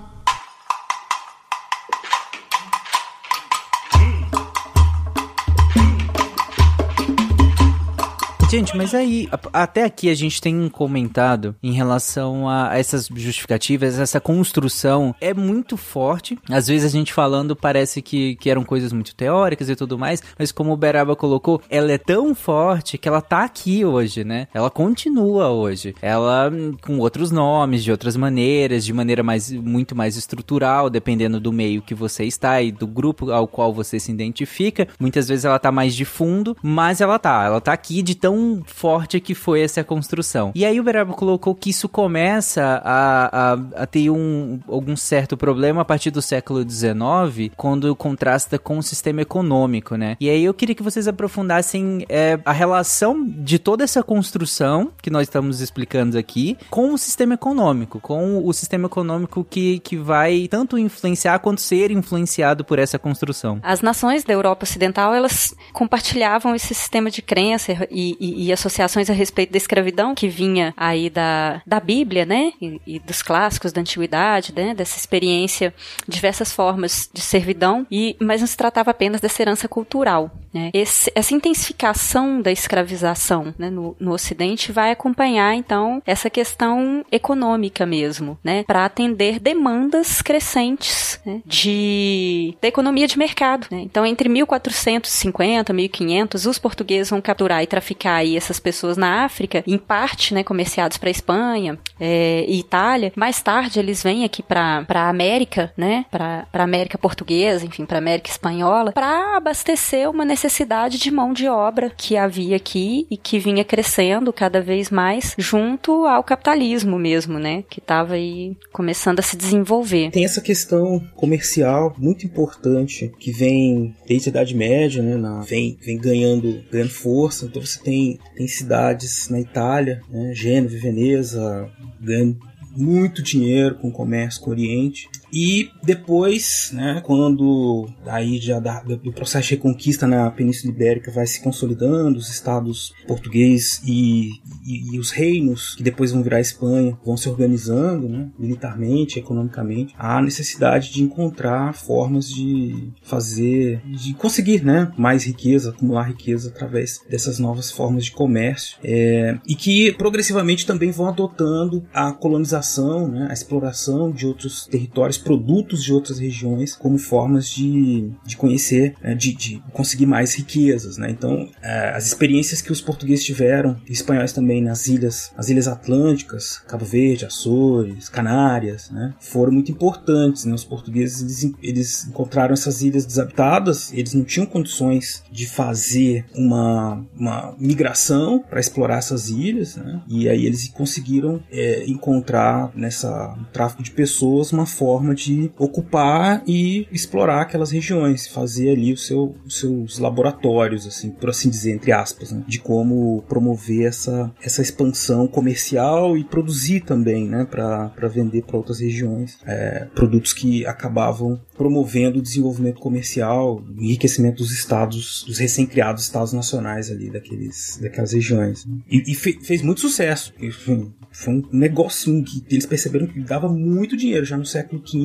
Gente, mas aí, até aqui a gente tem comentado em relação a essas justificativas, essa construção é muito forte. Às vezes a gente falando parece que, que eram coisas muito teóricas e tudo mais, mas como o Beraba colocou, ela é tão forte que ela tá aqui hoje, né? Ela continua hoje. Ela com outros nomes, de outras maneiras, de maneira mais, muito mais estrutural, dependendo do meio que você está e do grupo ao qual você se identifica. Muitas vezes ela tá mais de fundo, mas ela tá. Ela tá aqui de tão forte que foi essa construção. E aí o Beraba colocou que isso começa a, a, a ter um, algum certo problema a partir do século XIX, quando contrasta com o sistema econômico, né? E aí eu queria que vocês aprofundassem é, a relação de toda essa construção que nós estamos explicando aqui com o sistema econômico, com o sistema econômico que, que vai tanto influenciar quanto ser influenciado por essa construção. As nações da Europa Ocidental, elas compartilhavam esse sistema de crença e- e associações a respeito da escravidão que vinha aí da, da Bíblia, né? E, e dos clássicos da antiguidade, né? Dessa experiência, diversas formas de servidão, e, mas não se tratava apenas dessa herança cultural, né? Esse- essa intensificação da escravização né, no, no Ocidente vai acompanhar, então, essa questão econômica mesmo, né? Para atender demandas crescentes né, de, da economia de mercado. Né? Então, entre 1450 e 1500, os portugueses vão capturar e traficar aí essas pessoas na África, em parte, né, comerciados para Espanha é, e Itália. Mais tarde, eles vêm aqui para a América, né, para América portuguesa, enfim, para América espanhola, para abastecer uma necessidade de mão de obra que havia aqui e que vinha crescendo cada vez mais junto ao capitalismo mesmo, né, que estava aí começando a se desenvolver. Tem essa questão comercial muito importante que vem desde a Idade Média, né, na- vem, vem ganhando, ganhando força. Então você tem, tem cidades na Itália, né, Gênova Veneza, ganhando muito dinheiro com o comércio com o Oriente. E depois, né, quando aí já da, do processo de reconquista na Península Ibérica vai se consolidando, os estados português e, e, e os reinos, que depois vão virar Espanha, vão se organizando, né, militarmente, economicamente, há necessidade de encontrar formas de fazer, de conseguir, né, mais riqueza, acumular riqueza através dessas novas formas de comércio, é, e que progressivamente também vão adotando a colonização, né, a exploração de outros territórios, produtos de outras regiões, como formas de, de conhecer, né, de, de conseguir mais riquezas, né. Então, é, as experiências que os portugueses tiveram, e espanhóis também nas ilhas, as ilhas atlânticas, Cabo Verde, Açores, Canárias, né, foram muito importantes, né. Os portugueses eles, eles encontraram essas ilhas desabitadas, eles não tinham condições de fazer uma, uma migração para explorar essas ilhas, né, e aí eles conseguiram é, encontrar nessa no tráfico de pessoas uma forma de ocupar e explorar aquelas regiões, fazer ali o seu, os seus laboratórios, assim, por assim dizer, entre aspas, né, de como promover essa, essa expansão comercial e produzir também, né, para vender para outras regiões, é, produtos que acabavam promovendo o desenvolvimento comercial, enriquecimento dos estados, dos recém-criados estados nacionais ali daqueles, daquelas regiões. né. E, e fe- fez muito sucesso. Enfim, foi um negocinho que eles perceberam que dava muito dinheiro já no século XV.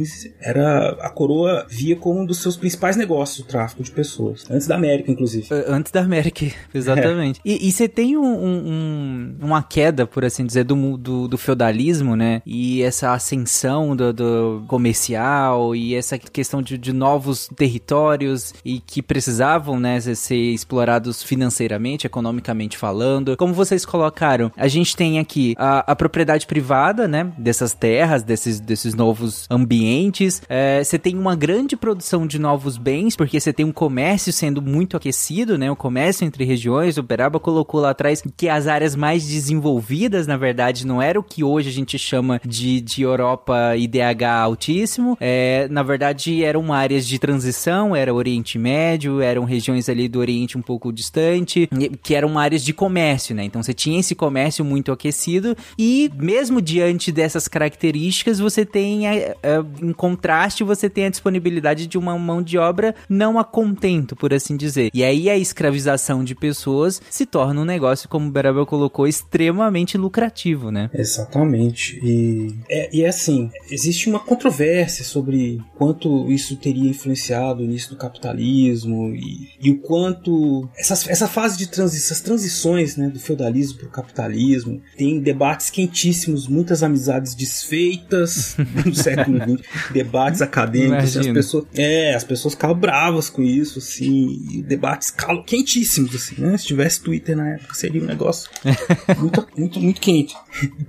Era a coroa via como um dos seus principais negócios o tráfico de pessoas, antes da América, inclusive. Uh, Antes da América, exatamente. E e você tem um, um- um- uma queda, por assim dizer, do, do, do feudalismo, né? E essa ascensão do, do comercial e essa questão questão de, de novos territórios e que precisavam, né, ser explorados financeiramente, economicamente falando. Como vocês colocaram, a gente tem aqui a, a propriedade privada, né, dessas terras, desses, desses novos ambientes. É, você tem uma grande produção de novos bens, porque você tem um comércio sendo muito aquecido, né, o comércio entre regiões. O Beraba colocou lá atrás que as áreas mais desenvolvidas, na verdade, não era o que hoje a gente chama de, de Europa IDH altíssimo. É, na verdade, eram áreas de transição, era Oriente Médio, eram regiões ali do Oriente um pouco distante, que eram áreas de comércio, né? Então você tinha esse comércio muito aquecido e mesmo diante dessas características, você tem, é, em contraste, você tem a disponibilidade de uma mão de obra não a contento, por assim dizer. E aí a escravização de pessoas se torna um negócio, como o Berabel colocou, extremamente lucrativo, né? Exatamente. E é, e é assim, existe uma controvérsia sobre quanto isso teria influenciado o início do capitalismo e, e o quanto essas, essa fase de transição, essas transições né, do feudalismo para o capitalismo, tem debates quentíssimos, muitas amizades desfeitas no século debates acadêmicos, as pessoas, é, as pessoas ficavam bravas com isso, assim, debates quentíssimos, assim, né? Se tivesse Twitter na época, seria um negócio muito, muito, muito quente.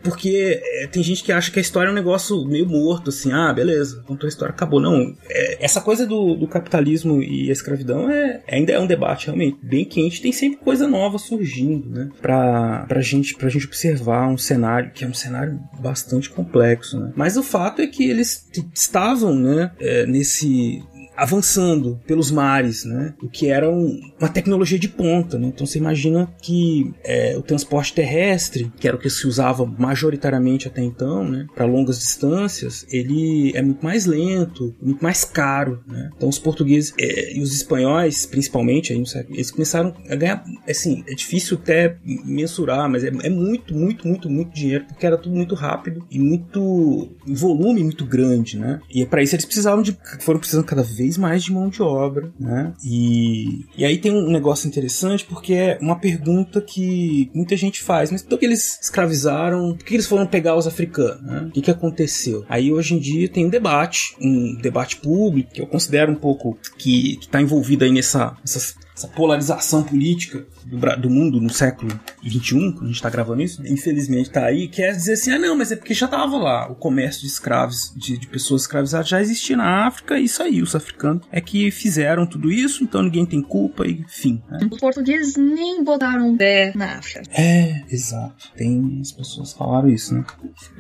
Porque é, tem gente que acha que a história é um negócio meio morto, assim, ah, beleza, contou a história, acabou. Não, é, essa coisa do, do, capitalismo e a escravidão é, ainda é um debate realmente bem quente, tem sempre coisa nova surgindo, né? Pra, pra, gente, pra gente observar um cenário que é um cenário bastante complexo, né? Mas o fato é que eles estavam, né, é, nesse avançando pelos mares, né? O que era um, uma tecnologia de ponta, né? Então você imagina que é, o transporte terrestre, que era o que se usava majoritariamente até então, né? Para longas distâncias, ele é muito mais lento, muito mais caro, né? Então os portugueses é, e os espanhóis, principalmente, aí, eles começaram a ganhar, assim, é difícil até mensurar, mas é, é muito, muito, muito, muito dinheiro, porque era tudo muito rápido e muito volume muito grande, né? E para isso eles precisavam de, foram precisando cada vez vez mais de mão de obra, né? E, e aí tem um negócio interessante porque é uma pergunta que muita gente faz, mas por que eles escravizaram? Por que eles foram pegar os africanos? Né? O que, que aconteceu? Aí hoje em dia tem um debate, um debate público que eu considero um pouco que está envolvido aí nessa, nessas essa polarização política do, do, mundo no século XXI, quando a gente está gravando isso, infelizmente está aí, quer dizer assim, ah não, mas é porque já estava lá, o comércio de escravos, de, de, pessoas escravizadas já existia na África, e isso aí, os africanos é que fizeram tudo isso, então ninguém tem culpa, e enfim. Né? Os portugueses nem botaram um pé na África. É, exato. Tem as pessoas falaram isso, né?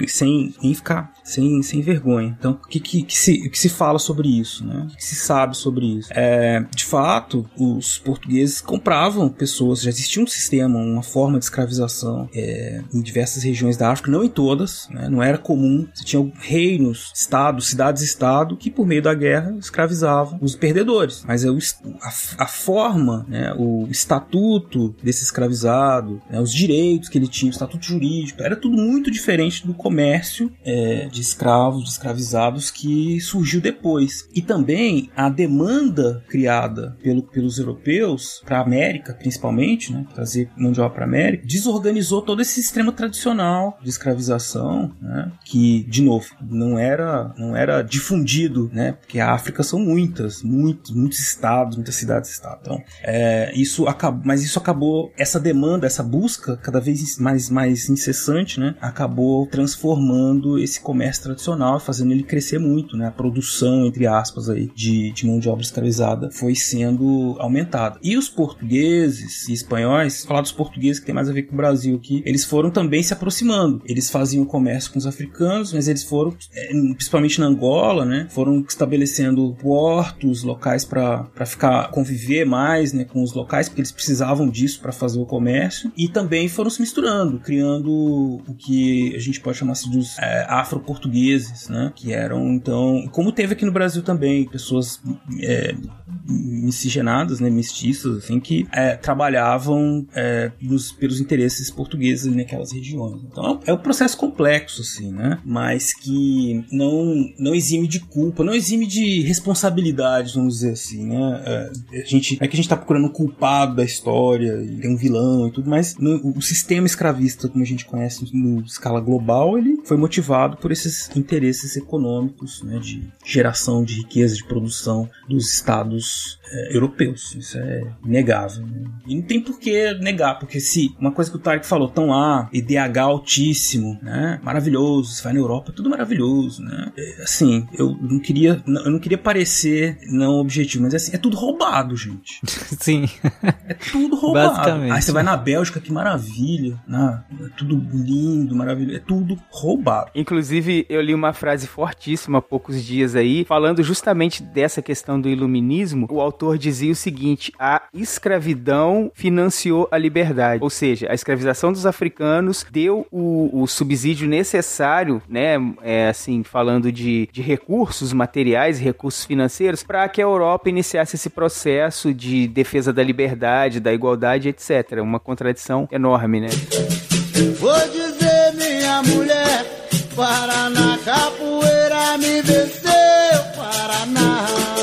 Sem nem ficar, sem, sem vergonha. Então, o que, que, que, se, que se fala sobre isso, né? O que se sabe sobre isso? É, de fato, os portugueses compravam pessoas, já existia um sistema, uma forma de escravização é, em diversas regiões da África, não em todas, né, não era comum. Você tinha reinos, estados, cidades-estado que por meio da guerra escravizavam os perdedores. Mas a, a forma, né, o estatuto desse escravizado, né, os direitos que ele tinha, o estatuto jurídico, era tudo muito diferente do comércio é, de escravos, de escravizados que surgiu depois. E também a demanda criada pelo, pelos europeus europeus para a América, principalmente, né, trazer mão de obra para a América, desorganizou todo esse sistema tradicional de escravização, né, que de novo não era não era difundido, né, porque a África são muitas, muitos, muitos estados, muitas cidades-estado. Então, é, isso acabou, mas isso acabou essa demanda, essa busca cada vez mais mais incessante, né, acabou transformando esse comércio tradicional, fazendo ele crescer muito, né, a produção entre aspas aí de, de mão de obra escravizada foi sendo aumentada e os portugueses e espanhóis, falar dos portugueses que tem mais a ver com o Brasil aqui, eles foram também se aproximando. Eles faziam comércio com os africanos, mas eles foram, é, principalmente na Angola, né, foram estabelecendo portos, locais para ficar conviver mais, né, com os locais, porque eles precisavam disso para fazer o comércio. E também foram se misturando, criando o que a gente pode chamar assim dos é, afro-portugueses, né, que eram então, como teve aqui no Brasil também, pessoas é, miscigenadas, né, mestiças, assim, que é, trabalhavam é, nos, pelos interesses portugueses naquelas regiões. Então é um processo complexo, assim, né? Mas que não, não exime de culpa, não exime de responsabilidade, vamos dizer assim, né? É, a gente, é que a gente tá procurando um culpado da história, e tem um vilão e tudo, mas no, o sistema escravista, como a gente conhece no escala global, ele foi motivado por esses interesses econômicos, né? De geração de riqueza, de produção dos estados é, europeus. Isso é inegável. Né? E não tem por que negar, porque se uma coisa que o Tarek falou, estão lá, IDH altíssimo, né? Maravilhoso, você vai na Europa, é tudo maravilhoso, né? É, assim, eu não queria, eu não queria parecer não objetivo, mas assim, é tudo roubado, gente. Sim. É tudo roubado. Basicamente. Aí você vai na Bélgica, que maravilha, né? É tudo lindo, maravilhoso, é tudo roubado. Inclusive, eu li uma frase fortíssima há poucos dias aí, falando justamente dessa questão do iluminismo. O autor autor dizia o seguinte: a escravidão financiou a liberdade. Ou seja, a escravização dos africanos deu o, o subsídio necessário, né? É, assim, falando de, de recursos materiais recursos financeiros, para que a Europa iniciasse esse processo de defesa da liberdade, da igualdade, etc. Uma contradição enorme, né? Vou dizer, minha mulher, Paraná, capoeira me venceu, Paraná.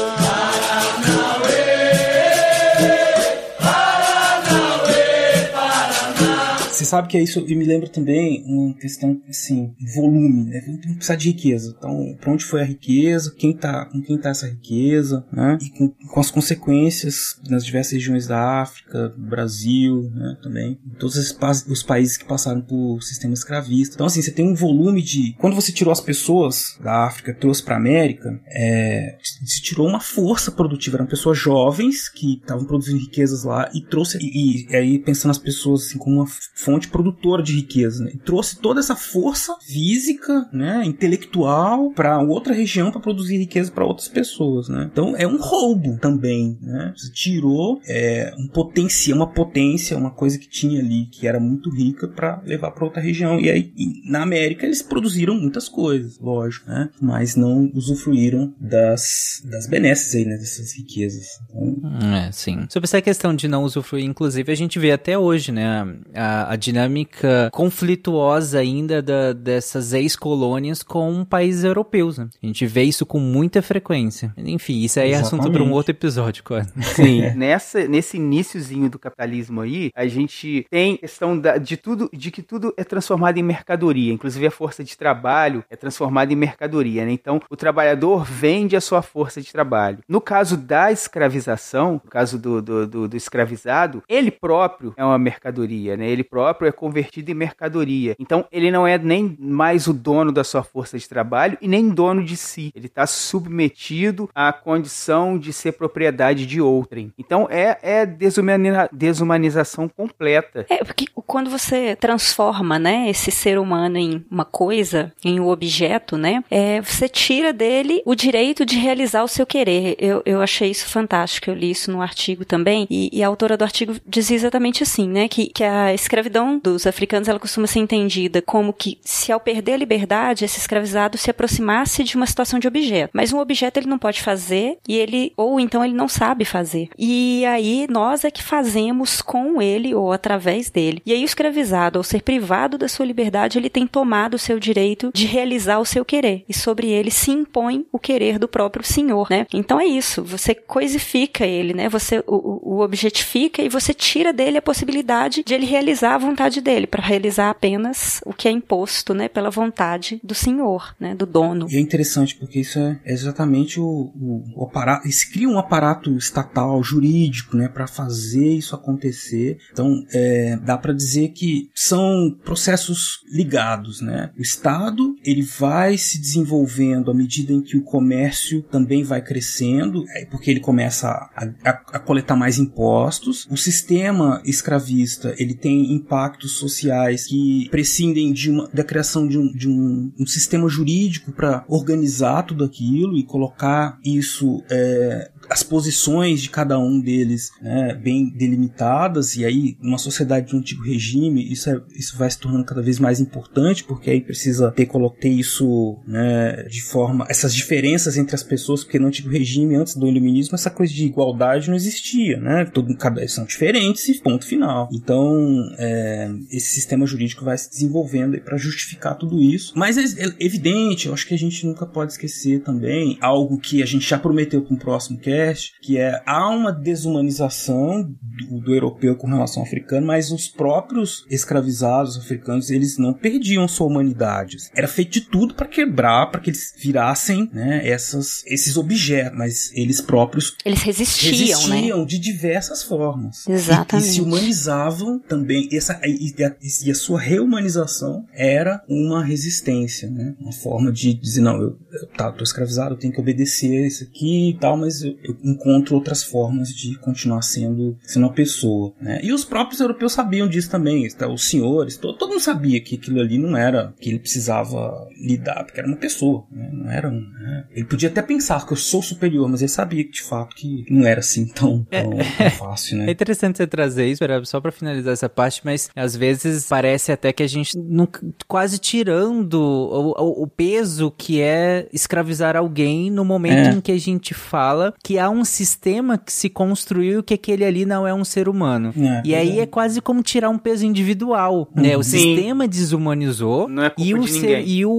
Sabe que é isso e me lembra também uma questão, assim, volume, né? Não precisa de riqueza. Então, pra onde foi a riqueza? Quem tá, com quem tá essa riqueza, né? E com, com as consequências nas diversas regiões da África, Brasil, né? Também. Todos os, os países que passaram por sistema escravista. Então, assim, você tem um volume de... Quando você tirou as pessoas da África, trouxe pra América, é, se tirou uma força produtiva. Eram pessoas jovens que estavam produzindo riquezas lá e trouxe... E, e aí, pensando as pessoas, assim, como uma fonte fonte produtora de riqueza, né? Trouxe toda essa força física, né, intelectual para outra região para produzir riqueza para outras pessoas, né? Então é um roubo também, né? Você tirou é, um potencial, uma potência, uma coisa que tinha ali que era muito rica para levar para outra região. E aí e na América eles produziram muitas coisas, lógico, né? Mas não usufruíram das das benesses aí, né, dessas riquezas. Então... É, sim. Sobre essa questão de não usufruir, inclusive a gente vê até hoje, né, a, a dinâmica conflituosa ainda da, dessas ex-colônias com países europeus. Né? A gente vê isso com muita frequência. Enfim, isso aí é assunto para um outro episódio, quase. Sim, nessa, nesse iníciozinho do capitalismo aí, a gente tem questão da, de tudo, de que tudo é transformado em mercadoria, inclusive a força de trabalho é transformada em mercadoria, né? Então, o trabalhador vende a sua força de trabalho. No caso da escravização, no caso do, do, do, do escravizado, ele próprio é uma mercadoria, né? Ele próprio próprio é convertido em mercadoria. Então ele não é nem mais o dono da sua força de trabalho e nem dono de si. Ele está submetido à condição de ser propriedade de outrem. Então é, é desumaniza desumanização completa. É, porque quando você transforma né, esse ser humano em uma coisa, em um objeto, né, é, você tira dele o direito de realizar o seu querer. Eu, eu achei isso fantástico. Eu li isso no artigo também. E, e a autora do artigo dizia exatamente assim, né, que, que a escravidão dos africanos ela costuma ser entendida como que se ao perder a liberdade esse escravizado se aproximasse de uma situação de objeto, mas um objeto ele não pode fazer e ele ou então ele não sabe fazer. E aí nós é que fazemos com ele ou através dele. E aí o escravizado ao ser privado da sua liberdade ele tem tomado o seu direito de realizar o seu querer e sobre ele se impõe o querer do próprio senhor, né? Então é isso, você coisifica ele, né? Você o, o objetifica e você tira dele a possibilidade de ele realizar a vontade dele, para realizar apenas o que é imposto, né, pela vontade do senhor, né, do dono. E é interessante porque isso é exatamente o, o, o aparato, se cria um aparato estatal, jurídico, né, para fazer isso acontecer. Então, é, dá para dizer que são processos ligados, né? O Estado, ele vai se desenvolvendo à medida em que o comércio também vai crescendo, é, porque ele começa a, a, a coletar mais impostos. O sistema escravista, ele tem impacto pactos sociais que prescindem de uma, da criação de um, de um, um sistema jurídico para organizar tudo aquilo e colocar isso é, as posições de cada um deles né, bem delimitadas, e aí, numa sociedade de um antigo regime, isso, é, isso vai se tornando cada vez mais importante, porque aí precisa ter, ter isso né, de forma. essas diferenças entre as pessoas, porque no antigo regime, antes do iluminismo, essa coisa de igualdade não existia, né? Todo, cada, são diferentes e ponto final. Então, é, esse sistema jurídico vai se desenvolvendo para justificar tudo isso. Mas é, é evidente, eu acho que a gente nunca pode esquecer também algo que a gente já prometeu para um próximo que que é há uma desumanização do, do, europeu com relação ao africano, mas os próprios escravizados africanos eles não perdiam sua humanidade. Era feito de tudo para quebrar, para que eles virassem né, essas, esses objetos, mas eles próprios eles resistiam, resistiam né? de diversas formas. Exatamente. E, e se humanizavam também. Essa, e, e, a, e, a, sua reumanização era uma resistência, né? Uma forma de dizer, não, eu, eu tá, tô escravizado, eu tenho que obedecer isso aqui e tal, mas eu, eu encontro outras formas de continuar sendo, sendo uma pessoa. Né? E os próprios europeus sabiam disso também, tá? os senhores, todo, todo mundo sabia que aquilo ali não era que ele precisava lidar, porque era uma pessoa, né? não era um. Né? Ele podia até pensar que eu sou superior, mas ele sabia que de fato que não era assim tão, tão, é, tão fácil. Né? É interessante você trazer isso, só para finalizar essa parte, mas às vezes parece até que a gente não, quase tirando o, o, o peso que é escravizar alguém no momento é. em que a gente fala que há um sistema que se construiu que aquele ali não é um ser humano. É, e aí é. é. quase como tirar um peso individual, né? O Sim. sistema desumanizou é e, o, ser, e o,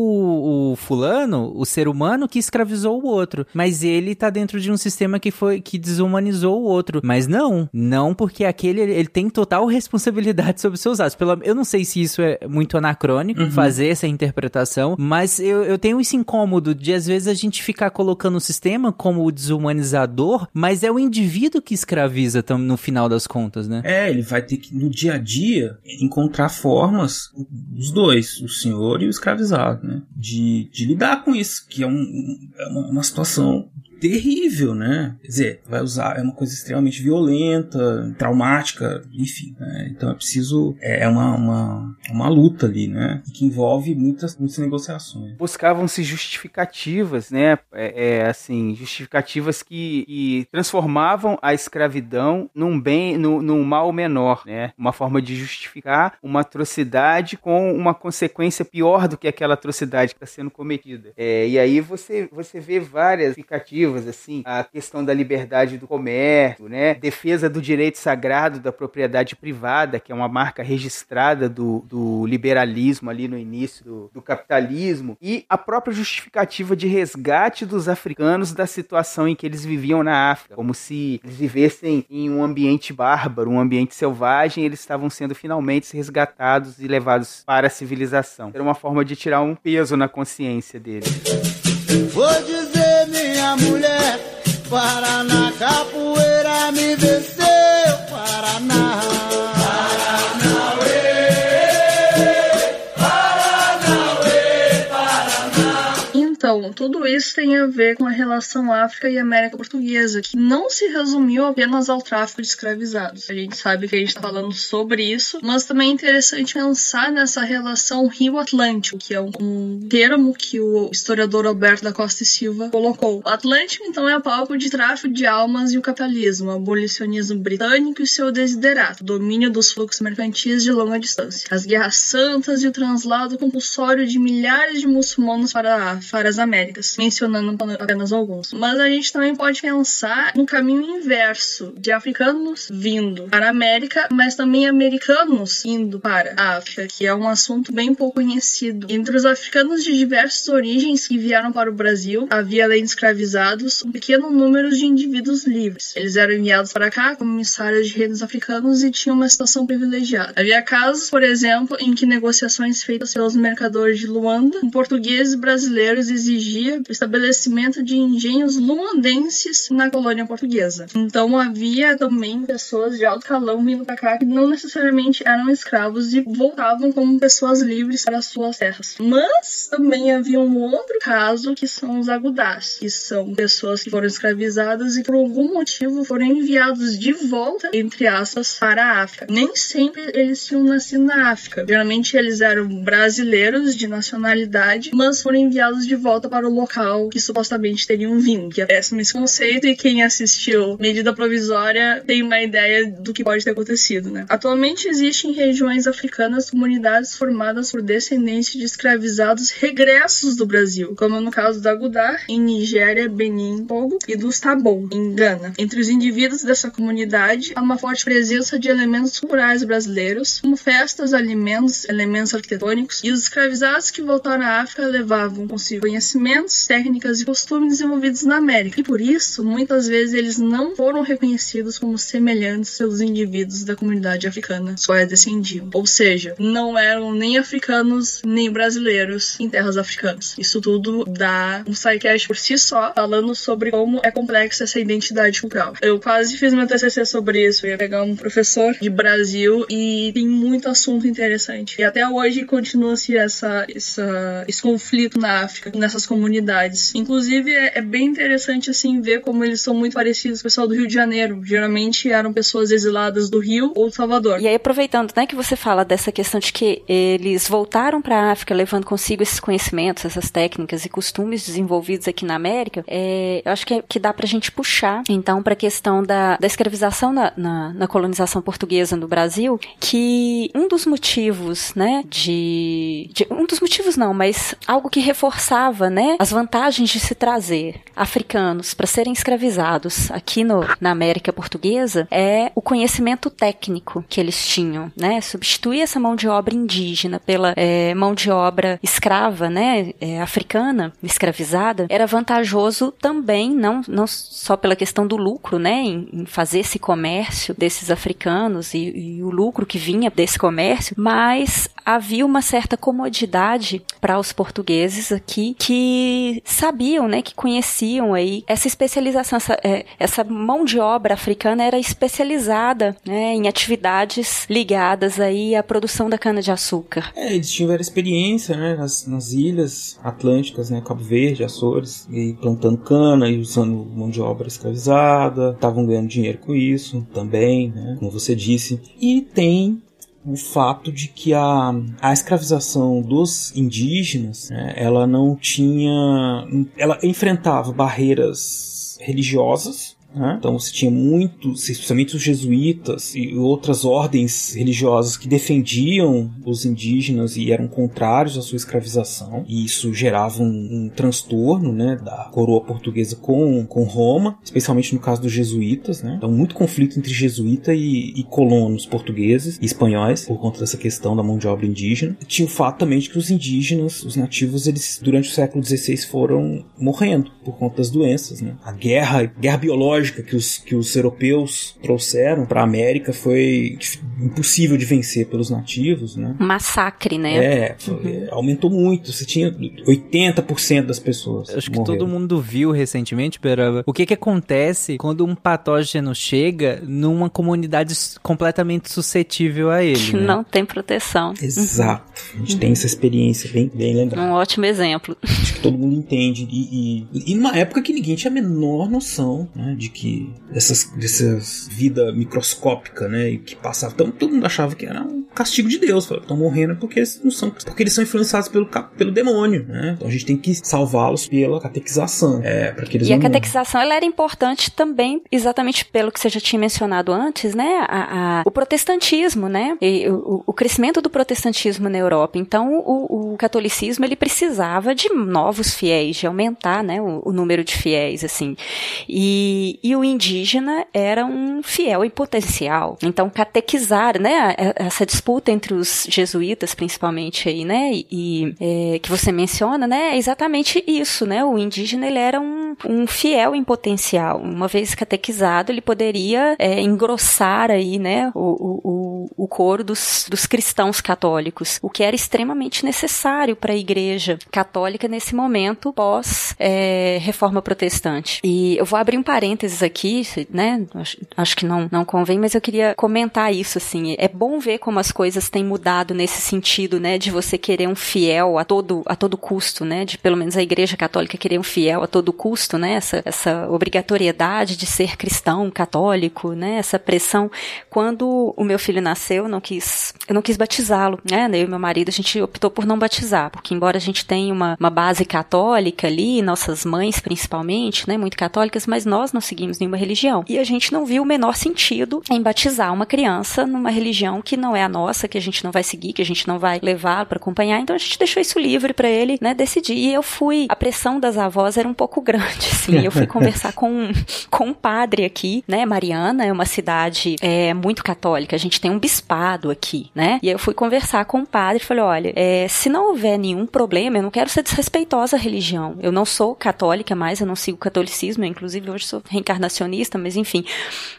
o, fulano, o ser humano que escravizou o outro. Mas ele tá dentro de um sistema que foi que desumanizou o outro. Mas não, não porque aquele ele tem total responsabilidade sobre seus atos. Pelo, eu não sei se isso é muito anacrônico uhum. fazer essa interpretação, mas eu, eu tenho esse incômodo de às vezes a gente ficar colocando o sistema como o desumanizador mas é o indivíduo que escraviza no final das contas, né? É, ele vai ter que, no dia a dia, encontrar formas, os dois, o senhor e o escravizado, né? De, de lidar com isso, que é, um, é uma situação terrível, né? Quer dizer, vai usar, é uma coisa extremamente violenta, traumática, enfim. Né? Então é preciso, é, é uma, uma, uma luta ali, né? Que envolve muitas, muitas negociações. Buscavam-se justificativas, né? É, é, assim, justificativas que, que, transformavam a escravidão num bem, no, num mal menor, né? Uma forma de justificar uma atrocidade com uma consequência pior do que aquela atrocidade que está sendo cometida. É, e aí você, você vê várias justificativas assim, a questão da liberdade do comércio, né? Defesa do direito sagrado da propriedade privada, que é uma marca registrada do, do liberalismo ali no início do, do capitalismo, e a própria justificativa de resgate dos africanos da situação em que eles viviam na África, como se eles vivessem em um ambiente bárbaro, um ambiente selvagem, eles estavam sendo finalmente resgatados e levados para a civilização. Era uma forma de tirar um peso na consciência deles. Vou mulher, Paraná, capoeira me venceu, tudo isso tem a ver com a relação África e América Portuguesa, que não se resumiu apenas ao tráfico de escravizados. A gente sabe que a gente está falando sobre isso, mas também é interessante pensar nessa relação Rio-Atlântico, que é um, um, termo que o historiador Alberto da Costa e Silva colocou. O Atlântico, então, é palco de tráfico de almas e o capitalismo, o abolicionismo britânico e seu desiderato, domínio dos fluxos mercantis de longa distância, as guerras santas e o translado compulsório de milhares de muçulmanos para, para as Américas, mencionando apenas alguns. Mas a gente também pode pensar no caminho inverso de africanos vindo para a América, mas também americanos indo para a África, que é um assunto bem pouco conhecido. Entre os africanos de diversas origens que vieram para o Brasil, havia além de escravizados um pequeno número de indivíduos livres. Eles eram enviados para cá como emissários de reinos africanos e tinham uma situação privilegiada. Havia casos, por exemplo, em que negociações feitas pelos mercadores de Luanda com portugueses brasileiros o estabelecimento de engenhos luandenses na colônia portuguesa. Então havia também pessoas de alto calão vindo para cá que não necessariamente eram escravos e voltavam como pessoas livres para suas terras. Mas também havia um outro caso que são os agudás, que são pessoas que foram escravizadas e por algum motivo foram enviados de volta, entre aspas, para a África. Nem sempre eles tinham nascido na África. Geralmente eles eram brasileiros de nacionalidade, mas foram enviados de volta para local que supostamente teriam vindo. Que é péssimo esse conceito e quem assistiu Medida Provisória tem uma ideia do que pode ter acontecido, né? Atualmente existem em regiões africanas comunidades formadas por descendentes de escravizados regressos do Brasil, como no caso da Gudar, em Nigéria, Benin, Togo, e dos Tabon, em Gana. Entre os indivíduos dessa comunidade há uma forte presença de elementos culturais brasileiros, como festas, alimentos, elementos arquitetônicos, e os escravizados que voltaram à África levavam consigo técnicas e costumes desenvolvidos na América. E por isso, muitas vezes eles não foram reconhecidos como semelhantes pelos indivíduos da comunidade africana, só é descendiam. Ou seja, não eram nem africanos nem brasileiros em terras africanas. Isso tudo dá um sidecast por si só, falando sobre como é complexa essa identidade cultural. Eu quase fiz meu TCC sobre isso. Eu ia pegar um professor de Brasil e tem muito assunto interessante. E até hoje continua-se essa, essa, esse conflito na África, nessas comunidades. Inclusive, é, é, bem interessante assim ver como eles são muito parecidos com o pessoal do Rio de Janeiro. Geralmente eram pessoas exiladas do Rio ou do Salvador. E aí, aproveitando, né, que você fala dessa questão de que eles voltaram para a África levando consigo esses conhecimentos, essas técnicas e costumes desenvolvidos aqui na América, é, eu acho que, que dá pra gente puxar, então, para a questão da, da escravização na, na, na, colonização portuguesa no Brasil, que um dos motivos, né, de, de, Um dos motivos não, mas algo que reforçava, né, as vantagens de se trazer africanos para serem escravizados aqui no, na América Portuguesa é o conhecimento técnico que eles tinham, né, substituir essa mão de obra indígena pela é, mão de obra escrava, né, é, africana, escravizada, era vantajoso também, não, não só pela questão do lucro, né, em, em fazer esse comércio desses africanos e, e, o lucro que vinha desse comércio, mas havia uma certa comodidade para os portugueses aqui que sabiam, né, que conheciam aí essa especialização, essa, é, essa mão de obra africana era especializada né, em atividades ligadas aí à produção da cana de açúcar. É, eles tiveram experiência, né, nas, nas ilhas atlânticas, né, Cabo Verde, Açores, e plantando cana e usando mão de obra escravizada, estavam ganhando dinheiro com isso também, né, como você disse. E tem o fato de que a, a escravização dos indígenas, né, ela não tinha, ela enfrentava barreiras religiosas né? Então você tinha muitos, especialmente os jesuítas e outras ordens religiosas que defendiam os indígenas e eram contrários à sua escravização, e isso gerava um, um transtorno né, da coroa portuguesa com, com Roma, especialmente no caso dos jesuítas. Né? Então, muito conflito entre jesuíta e, e colonos portugueses e espanhóis por conta dessa questão da mão de obra indígena. E tinha o fato também de que os indígenas, os nativos, eles durante o século XVI foram morrendo por conta das doenças. Né? A guerra, guerra biológica lógica que os, que os europeus trouxeram para a América foi impossível de vencer pelos nativos, né? Massacre, né? É, foi, uhum. aumentou muito. Você tinha 80% das pessoas. Acho morreram. que todo mundo viu recentemente, Peraba, o que que acontece quando um patógeno chega numa comunidade completamente suscetível a ele. Que né? não tem proteção. Exato. Uhum. A gente uhum. tem essa experiência bem, bem lembrada. Um ótimo exemplo. Acho que todo mundo entende. E, e, e numa época que ninguém tinha a menor noção né, de que dessas, dessas vida microscópica, né, e que passava, então todo mundo achava que era um castigo de Deus, estão morrendo porque eles não são, porque eles são influenciados pelo pelo demônio, né? Então a gente tem que salvá-los pela catequização, é, para que eles E a catequização ela era importante também exatamente pelo que você já tinha mencionado antes, né? A, a, o protestantismo, né? E, o, o, crescimento do protestantismo na Europa. Então o, o, catolicismo ele precisava de novos fiéis, de aumentar, né, o, o número de fiéis, assim. E, e o indígena era um fiel em potencial. Então, catequizar, né, essa disputa entre os jesuítas, principalmente aí, né, e é, que você menciona, né, é exatamente isso, né, o indígena ele era um, um fiel em potencial, uma vez catequizado ele poderia é, engrossar aí, né, o, o, o coro dos, dos cristãos católicos, o que era extremamente necessário para a igreja católica nesse momento pós é, reforma protestante. E eu vou abrir um aqui, né, acho, acho que não, não convém, mas eu queria comentar isso, assim, é bom ver como as coisas têm mudado nesse sentido, né, de você querer um fiel a todo, a todo custo, né, de pelo menos a igreja católica querer um fiel a todo custo, né, essa, essa obrigatoriedade de ser cristão, católico, né, essa pressão. Quando o meu filho nasceu, eu não quis, eu não quis batizá-lo, né, eu e meu marido, a gente optou por não batizar, porque embora a gente tenha uma, uma base católica ali, nossas mães principalmente, né, muito católicas, mas nós não seguimos nenhuma religião. E a gente não viu o menor sentido em batizar uma criança numa religião que não é a nossa, que a gente não vai seguir, que a gente não vai levar para acompanhar. Então a gente deixou isso livre para ele, né, decidir. E eu fui, a pressão das avós era um pouco grande, assim. Eu fui conversar com, com um padre aqui, né, Mariana, é uma cidade é, muito católica. A gente tem um bispado aqui, né? E aí eu fui conversar com um padre e falei, olha, é, se não houver nenhum problema, eu não quero ser desrespeitosa à religião. Eu não sou católica mais, eu não sigo catolicismo, eu, inclusive hoje sou reencarnacionista, mas enfim,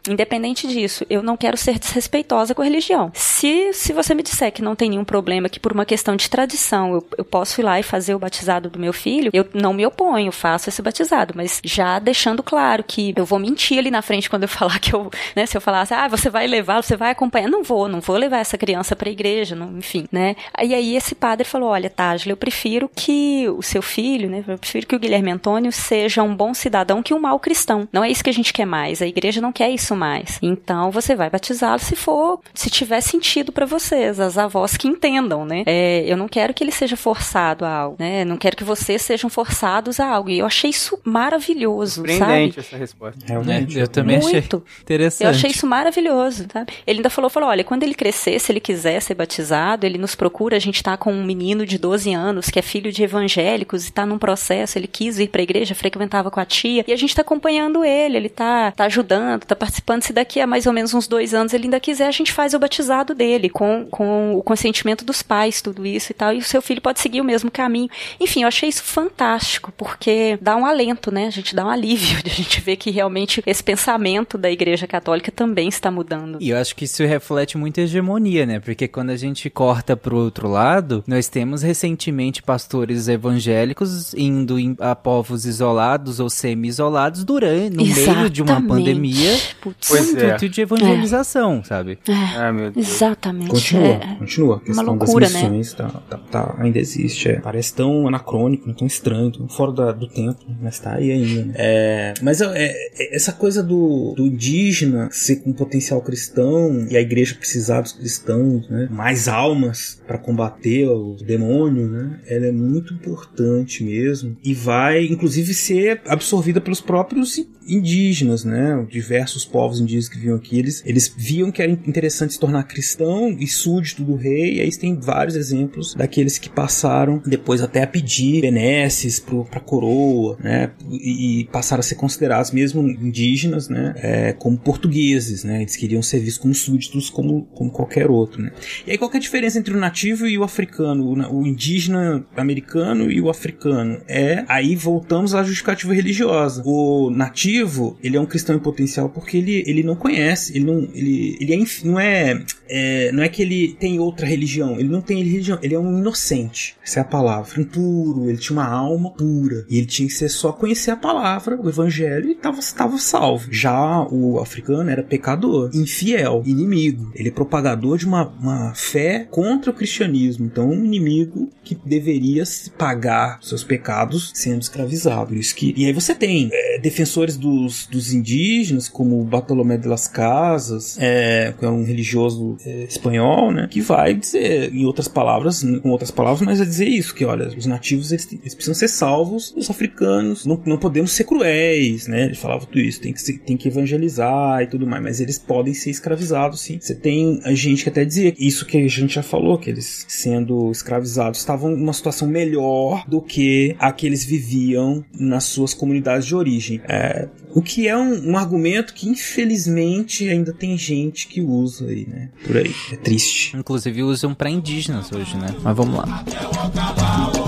independente disso, eu não quero ser desrespeitosa com a religião. Se, se você me disser que não tem nenhum problema, que por uma questão de tradição eu, eu posso ir lá e fazer o batizado do meu filho, eu não me oponho, faço esse batizado, mas já deixando claro que eu vou mentir ali na frente quando eu falar que eu, né, se eu falasse, ah, você vai levar, você vai acompanhar, não vou, não vou levar essa criança para a igreja, não, enfim, né? E aí esse padre falou, olha, Tágila, eu prefiro que o seu filho, né, eu prefiro que o Guilherme Antônio seja um bom cidadão que um mau cristão. Não é isso que a gente quer mais, a igreja não quer isso mais. Então você vai batizá-lo se for, se tiver sentido para vocês, as avós que entendam, né? É, eu não quero que ele seja forçado a algo, né? Não quero que vocês sejam forçados a algo. E eu achei isso maravilhoso, sabe? essa resposta. Realmente. É, eu também Muito. achei interessante. Eu achei isso maravilhoso, sabe? Ele ainda falou, falou, olha, quando ele crescer, se ele quiser ser batizado, ele nos procura, a gente tá com um menino de 12 anos que é filho de evangélicos e tá num processo, ele quis ir pra igreja, frequentava com a tia, e a gente tá acompanhando ele, ele tá, tá ajudando, tá participando, se daqui a mais ou menos uns dois anos ele ainda quiser, a gente faz o batizado dele, com, com o consentimento dos pais, tudo isso e tal, e o seu filho pode seguir o mesmo caminho. Enfim, eu achei isso fantástico, porque dá um alento, né? A gente dá um alívio de a gente ver que realmente esse pensamento da igreja católica também está mudando. E eu acho que isso reflete muita hegemonia, né? Porque quando a gente corta pro outro lado, nós temos recentemente pastores evangélicos indo a povos isolados ou semi-isolados durante no meio de uma pandemia Putz. com o é. intuito de evangelização, sabe? Ah, meu Deus. Exatamente. Continua, É, continua. A questão loucura, das né? missões tá, tá- tá- ainda existe. é. Parece tão anacrônico, tão estranho, tão fora da- do tempo, mas tá aí ainda. né? É, mas é, é- essa coisa do, do indígena ser com potencial cristão e a igreja precisar dos cristãos, né? Mais almas para combater o demônio, né? Ela é muito importante mesmo e vai, inclusive, ser absorvida pelos próprios indígenas, né? Diversos povos indígenas que vinham aqui, eles, eles viam que era interessante se tornar cristão e súdito do rei, e aí tem vários exemplos daqueles que passaram depois até a pedir benesses pro, pra coroa, né? E, e passaram a ser considerados mesmo indígenas, né? É, como portugueses, né? Eles queriam ser vistos como súditos como, como qualquer outro, né? E aí qual é a diferença entre o nativo e o africano, o, o indígena americano e o africano? É, aí voltamos à justificativa religiosa. O nativo, ele é um cristão em potencial porque ele, ele não conhece, ele não, ele, ele é, não é, é, não é que ele tem outra religião, ele não tem religião, ele é um inocente. Essa é a palavra, impuro, ele tinha uma alma pura. E ele tinha que ser só conhecer a palavra, o evangelho e estava tava salvo. Já o africano era pecador, infiel, inimigo. Ele é propagador de uma, uma fé contra o cristianismo. Então, um inimigo que deveria pagar seus pecados sendo escravizado. Isso que, e aí você tem é, defensores dos, dos indígenas, como Bartolomé de las Casas, é, que é um religioso é, espanhol, né, que vai dizer, em outras palavras, com outras palavras, mas vai dizer isso, que olha, os nativos eles, eles precisam ser salvos, os africanos não, não podemos ser cruéis, né, ele falava tudo isso, tem que, ser- tem que evangelizar e tudo mais, mas eles podem ser escravizados, sim. Você tem a gente que até dizia isso que a gente já falou, que eles sendo escravizados estavam numa situação melhor do que a que eles viviam nas suas comunidades de origem. É, O que é um, um argumento que, infelizmente, ainda tem gente que usa aí, né? Por aí. É triste. Inclusive usam pra indígenas hoje, né? Mas vamos lá. Olá,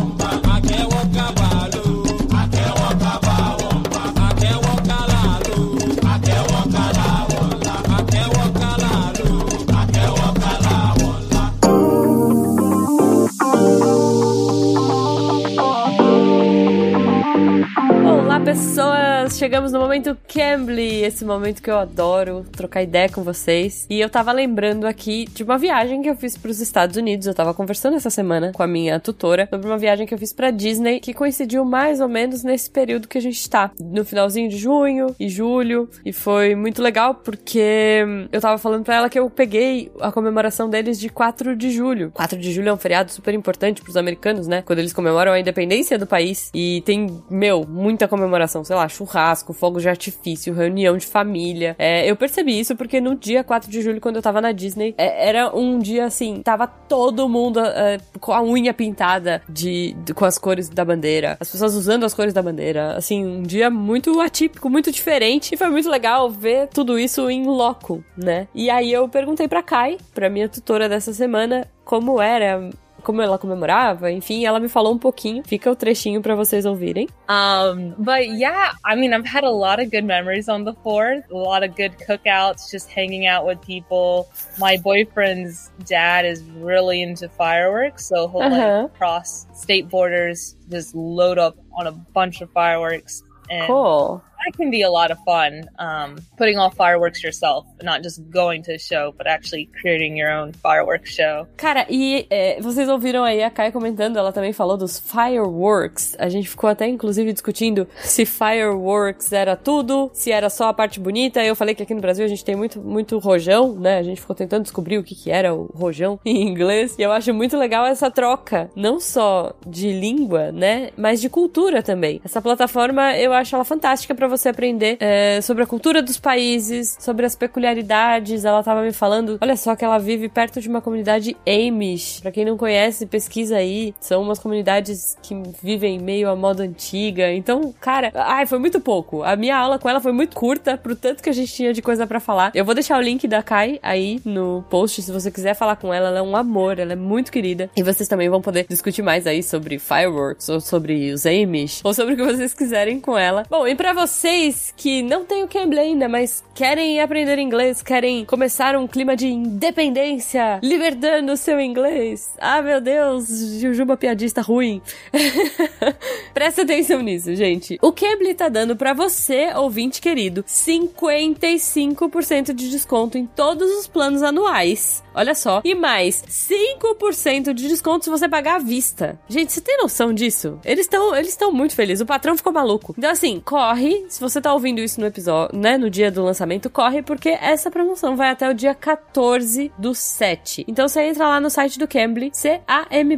Chegamos no momento Cambly, esse momento que eu adoro trocar ideia com vocês. E eu tava lembrando aqui de uma viagem que eu fiz pros Estados Unidos. Eu tava conversando essa semana com a minha tutora sobre uma viagem que eu fiz pra Disney, que coincidiu mais ou menos nesse período que a gente tá, no finalzinho de junho e julho. E foi muito legal porque eu tava falando pra ela que eu peguei a comemoração deles de 4 de julho. 4 de julho é um feriado super importante pros americanos, né? Quando eles comemoram a independência do país. E tem, meu, muita comemoração, sei lá, churrasco, fogos de artifício, reunião de família. É, eu percebi isso porque no dia 4 de julho, quando eu tava na Disney, é, era um dia assim, tava todo mundo é, com a unha pintada de, de- com as cores da bandeira, as pessoas usando as cores da bandeira. Assim, um dia muito atípico, muito diferente. E foi muito legal ver tudo isso em loco, né? E aí eu perguntei pra Kai, pra minha tutora dessa semana, como era como ela comemorava, enfim, ela me falou um pouquinho. Fica o trechinho pra vocês ouvirem. Um, but yeah, I mean, I've had a lot of good memories on the fourth, a lot of good cookouts, just hanging out with people. My boyfriend's dad is really into fireworks, so he'll Uh-huh. like cross state borders, just load up on a bunch of fireworks. And Cool. That can be a lot of fun. Um, putting off fireworks yourself, not just going to a show, but actually creating your own fireworks show. Cara, e é, vocês ouviram aí a Kai comentando, ela também falou dos fireworks. A gente ficou até, inclusive, discutindo se fireworks era tudo, se era só a parte bonita. Eu falei que aqui no Brasil a gente tem muito, muito rojão, né? A gente ficou tentando descobrir o que, que era o rojão em inglês. E eu acho muito legal essa troca, não só de língua, né? Mas de cultura também. Essa plataforma, eu acho ela fantástica pra você aprender é, sobre a cultura dos países, sobre as peculiaridades. Ela tava me falando, olha só que ela vive perto de uma comunidade Amish. Pra quem não conhece, pesquisa aí. São umas comunidades que vivem meio à moda antiga. Então, cara, ai, foi muito pouco. A minha aula com ela foi muito curta pro tanto que a gente tinha de coisa pra falar. Eu vou deixar o link da Kai aí no post se você quiser falar com ela. Ela é um amor, ela é muito querida. E vocês também vão poder discutir mais aí sobre fireworks ou sobre os Amish ou sobre o que vocês quiserem com ela. Bom, e pra vocês que não têm o Cambly ainda, mas querem aprender inglês, querem começar um clima de independência, libertando o seu inglês. Ah, meu Deus, Jujuba piadista ruim. Presta atenção nisso, gente. O Cambly tá dando pra você, ouvinte querido, 55% de desconto em todos os planos anuais. Olha só. E mais 5% de desconto se você pagar à vista. Gente, você tem noção disso? Eles estão eles estão muito felizes. O patrão ficou maluco. Então, assim, corre. Se você tá ouvindo isso no episódio, né? No dia do lançamento, corre, porque essa promoção vai até o dia 14 do 7. Então você entra lá no site do Cambly, C-A-M-B-L-Y.com,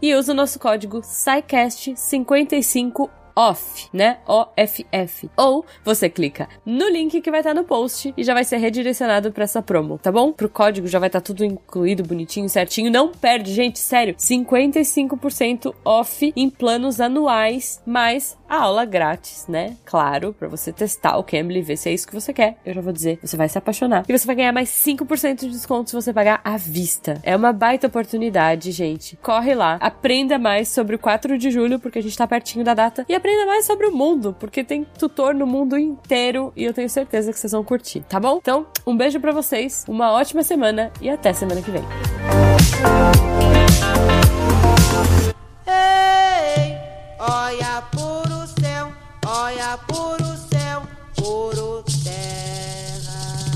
e usa o nosso código SciCast55 off, né? O-F-F. Ou você clica no link que vai estar no post e já vai ser redirecionado pra essa promo, tá bom? Pro código já vai estar tudo incluído, bonitinho, certinho. Não perde, gente, sério. 55% off em planos anuais, mais a aula grátis, né? Claro, pra você testar o Cambly ver se é isso que você quer. Eu já vou dizer, você vai se apaixonar. E você vai ganhar mais 5% de desconto se você pagar à vista. É uma baita oportunidade, gente. Corre lá, aprenda mais sobre o 4 de julho, porque a gente tá pertinho da data, e aprenda mais sobre o mundo, porque tem tutor no mundo inteiro e eu tenho certeza que vocês vão curtir, tá bom? Então, um beijo pra vocês, uma ótima semana e até semana que vem. Olha puro céu, puro terra.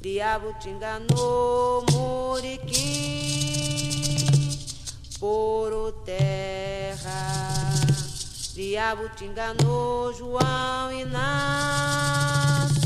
Diabo te enganou, Muriquim, puro terra. Diabo te enganou, João Inácio.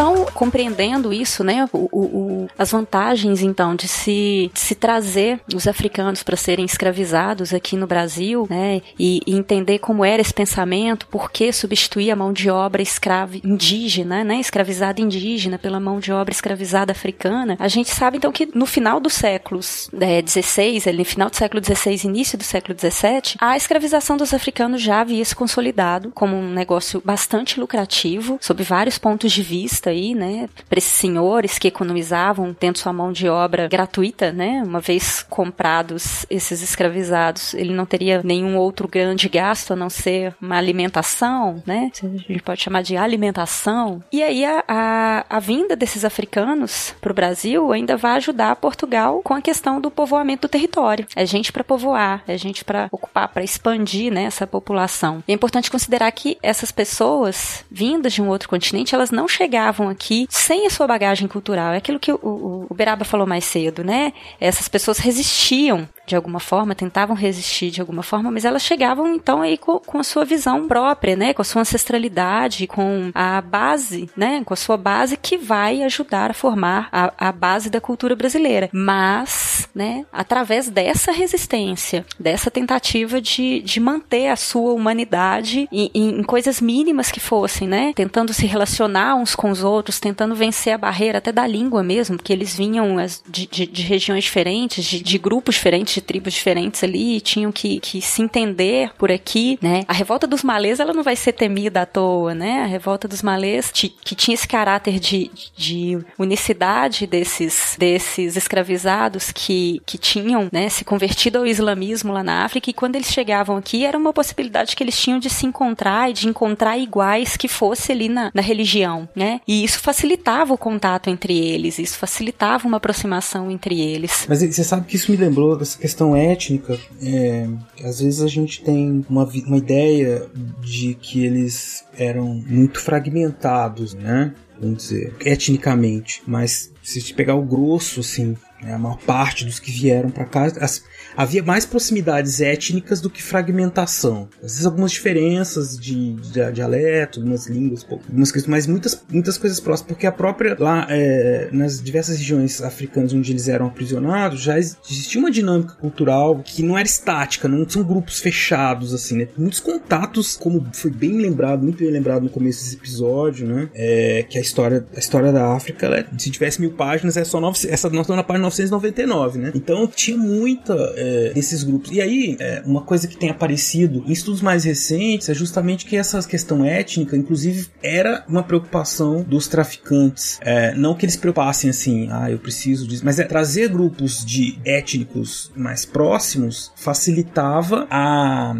Então, compreendendo isso, né, o, o, as vantagens então de se, de se trazer os africanos para serem escravizados aqui no Brasil, né, e, e, entender como era esse pensamento, por que substituir a mão de obra escrava indígena, né, escravizada indígena pela mão de obra escravizada africana, a gente sabe então que no final dos séculos é, 16, ali no final do século 16, início do século 17, a escravização dos africanos já havia se consolidado como um negócio bastante lucrativo, sob vários pontos de vista aí, né, para esses senhores que economizavam tendo sua mão de obra gratuita, né, uma vez comprados esses escravizados, ele não teria nenhum outro grande gasto a não ser uma alimentação, né, a gente pode chamar de alimentação. E aí a, a, a vinda desses africanos para o Brasil ainda vai ajudar Portugal com a questão do povoamento do território. É gente para povoar, é gente para ocupar, para expandir, né, essa população. É importante considerar que essas pessoas vindas de um outro continente, elas não chegavam aqui sem a sua bagagem cultural. É aquilo que o, o, o Beraba falou mais cedo, né? Essas pessoas resistiam de alguma forma, tentavam resistir de alguma forma, mas elas chegavam então aí com, com, a sua visão própria, né, com a sua ancestralidade, com a base, né, com a sua base que vai ajudar a formar a, a base da cultura brasileira. Mas, né, através dessa resistência, dessa tentativa de, de manter a sua humanidade em, em coisas mínimas que fossem, né, tentando se relacionar uns com os outros, tentando vencer a barreira até da língua mesmo, porque eles vinham de, de, de regiões diferentes, de, de grupos diferentes, de tribos diferentes ali, tinham que, que se entender por aqui, né? A revolta dos malês, ela não vai ser temida à toa, né? A revolta dos malês, que tinha esse caráter de, de unicidade desses, desses escravizados que, que tinham, né, se convertido ao islamismo lá na África, e quando eles chegavam aqui, era uma possibilidade que eles tinham de se encontrar e de encontrar iguais que fosse ali na, na religião, né? E isso facilitava o contato entre eles, isso facilitava uma aproximação entre eles. Mas você sabe que isso me lembrou dessa questão questão étnica, é, às vezes a gente tem uma, uma ideia de que eles eram muito fragmentados, né? Vamos dizer, etnicamente. Mas se pegar o grosso, assim, né, a maior parte dos que vieram para cá, as, havia mais proximidades étnicas do que fragmentação. Às vezes algumas diferenças de, de dialeto, algumas línguas, algumas questões, mas muitas, muitas coisas próximas, porque a própria lá é, nas diversas regiões africanas onde eles eram aprisionados, já existia uma dinâmica cultural que não era estática, não são grupos fechados assim, né? Muitos contatos, como foi bem lembrado, muito bem lembrado no começo desse episódio, né? É, que a história, a história da África, ela, se tivesse mil páginas, é só nove, essa nós estamos na página 999, né? Então tinha muita é, desses grupos. E aí, é, uma coisa que tem aparecido em estudos mais recentes é justamente que essa questão étnica, inclusive, era uma preocupação dos traficantes. É, não que eles preocupassem assim, ah, eu preciso disso, mas é trazer grupos de étnicos mais próximos facilitava a,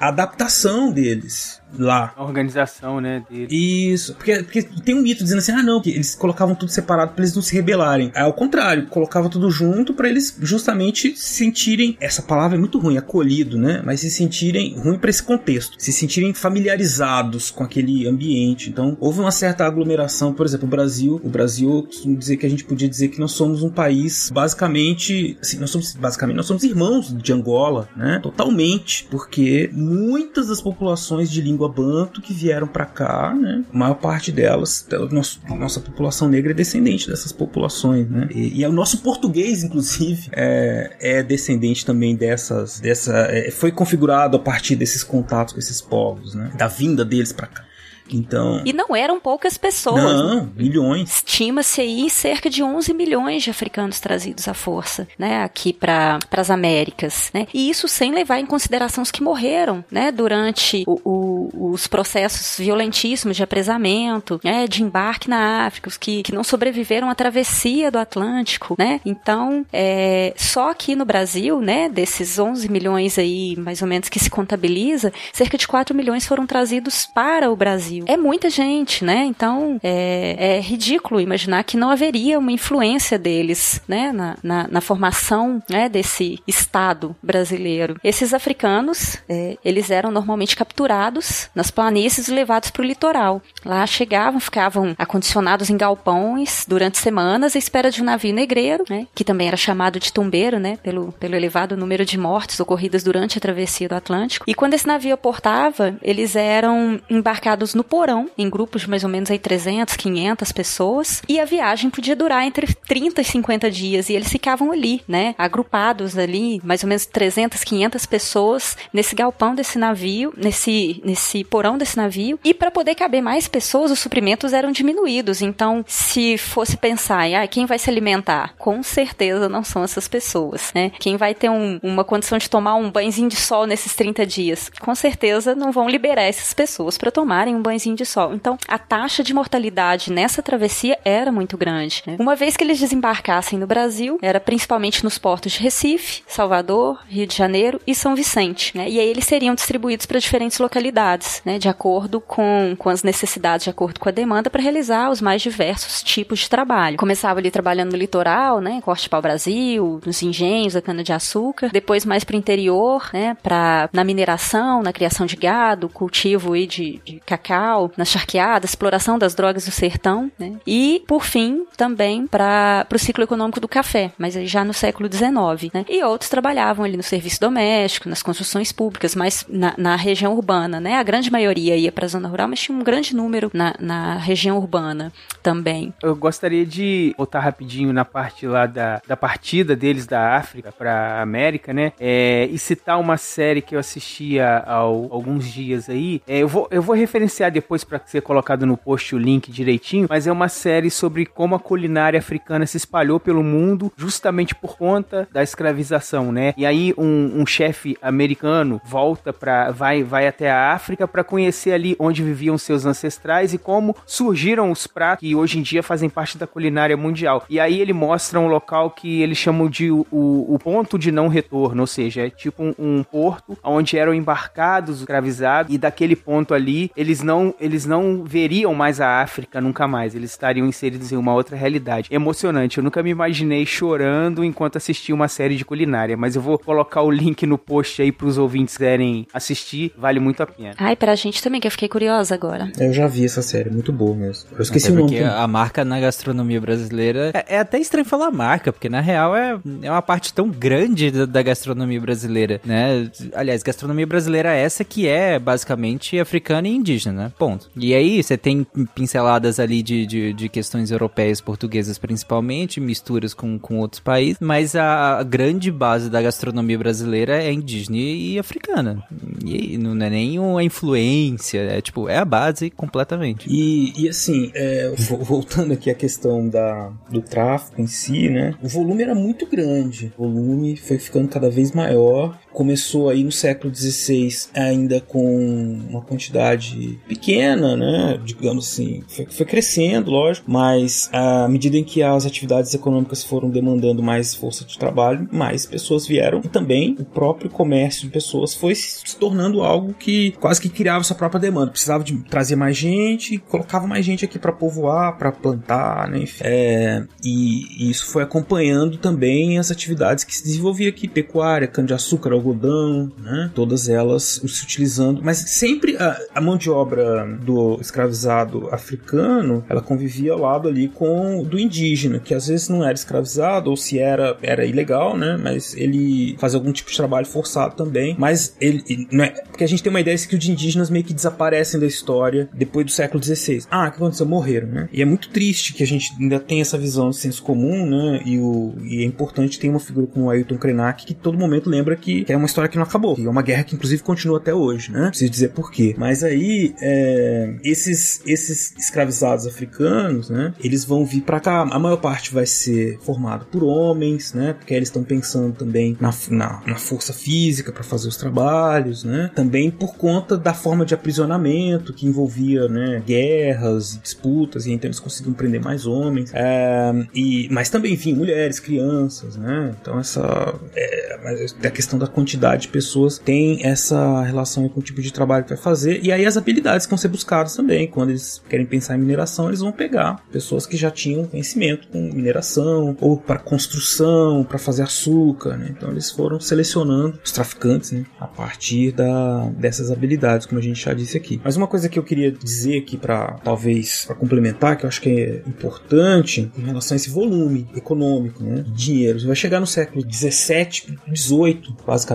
a adaptação deles lá. A organização, né, dele. Isso, porque, porque tem um mito dizendo assim, ah não, que eles colocavam tudo separado para eles não se rebelarem. É ao contrário, colocava tudo junto para eles justamente se sentirem, essa palavra é muito ruim, acolhido, né, mas se sentirem, ruim para esse contexto, se sentirem familiarizados com aquele ambiente. Então, houve uma certa aglomeração, por exemplo, o Brasil, o Brasil, dizer que a gente podia dizer que nós somos um país basicamente, assim, nós somos basicamente, nós somos irmãos de Angola, né, totalmente, porque muitas das populações de língua língua banto que vieram para cá, né? A maior parte delas, nosso, nossa população negra é descendente dessas populações, né? E, e é o nosso português, inclusive, é, é descendente também dessas, dessa, é, foi configurado a partir desses contatos com esses povos, né? Da vinda deles para cá. Então. E não eram poucas pessoas. Não, milhões. Estima-se aí cerca de 11 milhões de africanos trazidos à força, né, aqui para as Américas, né? E isso sem levar em consideração os que morreram, né, durante o, o, os processos violentíssimos de apresamento, né, de embarque na África, os que, que não sobreviveram à travessia do Atlântico, né? Então, é, só aqui no Brasil, né, desses 11 milhões aí, mais ou menos, que se contabiliza, cerca de 4 milhões foram trazidos para o Brasil. Brasil. É muita gente, né? Então é, é ridículo imaginar que não haveria uma influência deles, né, na, na, na formação né, desse Estado brasileiro. Esses africanos, é, eles eram normalmente capturados nas, planícies e levados para o litoral. Lá chegavam, ficavam acondicionados em galpões durante semanas à espera de um navio negreiro, né, que também era chamado de tumbeiro, né, pelo, pelo elevado número de mortes ocorridas durante a travessia do Atlântico. E quando esse navio aportava, eles eram embarcados no porão, em grupos de mais ou menos aí 300, 500 pessoas, e a viagem podia durar entre 30 e 50 dias, e eles ficavam ali, né, agrupados ali, mais ou menos 300, 500 pessoas nesse galpão desse navio, nesse, nesse porão desse navio, e para poder caber mais pessoas, os suprimentos eram diminuídos. Então, se fosse pensar, ah, quem vai se alimentar? Com certeza não são essas pessoas, né? Quem vai ter um, uma condição de tomar um banhozinho de sol nesses 30 dias? Com certeza não vão liberar essas pessoas para tomarem um de sol. Então, a taxa de mortalidade nessa travessia era muito grande. Né? Uma vez que eles desembarcassem no Brasil, era principalmente nos portos de Recife, Salvador, Rio de Janeiro e São Vicente. Né? E aí eles seriam distribuídos para diferentes localidades, né? de acordo com, com as necessidades, de acordo com a demanda, para realizar os mais diversos tipos de trabalho. Começava ali trabalhando no litoral, né? corte pau-brasil, nos engenhos da cana-de-açúcar, depois mais para o interior, né? pra, na mineração, na criação de gado, cultivo aí de, de cacau, nas charqueadas, exploração das drogas do sertão, né? e, por fim, também para o ciclo econômico do café, mas já no século XIX. Né? E outros trabalhavam ali no serviço doméstico, nas construções públicas, mas na, na região urbana. Né? A grande maioria ia para a zona rural, mas tinha um grande número na, na região urbana também. Eu gostaria de voltar rapidinho na parte lá da, da partida deles da África para América, né? É, e citar uma série que eu assistia há alguns dias aí. É, eu, vou, eu vou referenciar depois para ser colocado no post o link direitinho, mas é uma série sobre como a culinária africana se espalhou pelo mundo justamente por conta da escravização, né? E aí um, um chefe americano volta para vai vai até a África para conhecer ali onde viviam seus ancestrais e como surgiram os pratos que hoje em dia fazem parte da culinária mundial. E aí ele mostra um local que eles chamam de o, o ponto de não retorno, ou seja, é tipo um, um porto onde eram embarcados escravizados e daquele ponto ali eles não eles não veriam mais a África nunca mais, eles estariam inseridos em uma outra realidade. Emocionante, eu nunca me imaginei chorando enquanto assistia uma série de culinária, mas eu vou colocar o link no post aí para os ouvintes quiserem assistir, vale muito a pena. Ai, pra gente também, que eu fiquei curiosa agora. Eu já vi essa série, muito boa mesmo. Eu esqueci Até o nome. porque a marca na gastronomia brasileira é, é até estranho falar marca, porque na real é, é uma parte tão grande da, da gastronomia brasileira, né? Aliás, gastronomia brasileira é essa que é basicamente africana e indígena, né? Ponto. E aí você tem pinceladas ali de, de, de questões europeias, portuguesas principalmente, misturas com, com outros países, mas a, grande base da gastronomia brasileira é indígena e, africana. E não é nem uma influência, é tipo, é a base completamente. E, e assim, é, voltando aqui à questão da, do tráfico em si, né? O volume era muito grande. O volume foi ficando cada vez maior começou aí no século XVI ainda com uma quantidade pequena, né? Digamos assim, foi, foi, crescendo, lógico, mas à medida em que as atividades econômicas foram demandando mais força de trabalho, mais pessoas vieram e também o próprio comércio de pessoas foi se tornando algo que quase que criava sua própria demanda. Precisava de trazer mais gente, colocava mais gente aqui para povoar, para plantar, né? Enfim. É, e, e isso foi acompanhando também as atividades que se desenvolvia aqui, pecuária, cana-de-açúcar, algodão, né? Todas elas se utilizando, mas sempre a, a, mão de obra do escravizado africano, ela convivia ao lado ali com do indígena, que às vezes não era escravizado ou se era era ilegal, né? Mas ele fazia algum tipo de trabalho forçado também. Mas ele não é porque a gente tem uma ideia de que os indígenas meio que desaparecem da história depois do século XVI. Ah, que aconteceu? Morreram, né? E é muito triste que a gente ainda tem essa visão de senso comum, né? E, o, e é importante ter uma figura como Ailton Krenak que todo momento lembra que, é uma história que não acabou. Que é uma guerra que inclusive continua até hoje, né? Preciso dizer por quê. Mas aí, é, esses, esses escravizados africanos, né? Eles vão vir para cá. A maior parte vai ser formada por homens, né? Porque eles estão pensando também na, na, na força física para fazer os trabalhos, né? Também por conta da forma de aprisionamento que envolvia, né? Guerras, disputas, e então eles conseguiam prender mais homens. É, e, mas também, enfim, mulheres, crianças, né? Então essa é, a questão da quantidade de pessoas tem essa relação com o tipo de trabalho que vai fazer. E aí as habilidades que vão ser buscadas também. Quando eles querem pensar em mineração, eles vão pegar pessoas que já tinham conhecimento com mineração, ou para construção, para fazer açúcar. Né? Então eles foram selecionando os traficantes né? a partir da, dessas habilidades, como a gente já disse aqui. Mas uma coisa que eu queria dizer aqui para talvez para complementar, que eu acho que é importante em relação a esse volume econômico, né, dinheiro. Você vai chegar no século 17, 18, basicamente,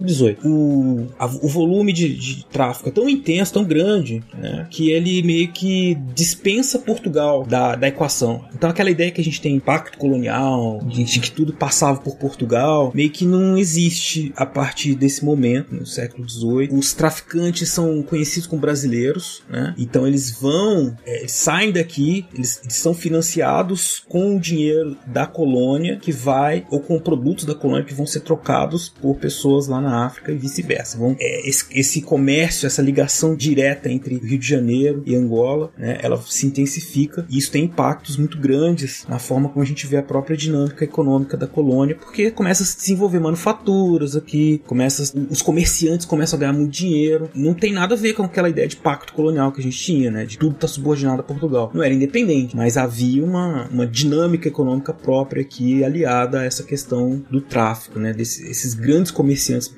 18. O, a, o volume de, de, tráfico é tão intenso, tão grande, né, que ele meio que dispensa Portugal da, da equação. Então aquela ideia que a gente tem impacto colonial, de, de que tudo passava por Portugal, meio que não existe a partir desse momento, no século 18. Os traficantes são conhecidos como brasileiros, né? Então eles vão, é, saem daqui, eles, eles são financiados com o dinheiro da colônia que vai, ou com produtos da colônia que vão ser trocados por pessoas lá na África e vice-versa. É, esse, esse, comércio, essa ligação direta entre Rio de Janeiro e Angola, né, ela se intensifica e isso tem impactos muito grandes na forma como a gente vê a própria dinâmica econômica da colônia, porque começa a se desenvolver manufaturas aqui, começa, os comerciantes começam a ganhar muito dinheiro. Não tem nada a ver com aquela ideia de pacto colonial que a gente tinha, né, de tudo estar tá subordinado a Portugal. Não era independente, mas havia uma, uma dinâmica econômica própria aqui aliada a essa questão do tráfico, né? Desses grandes comerciantes,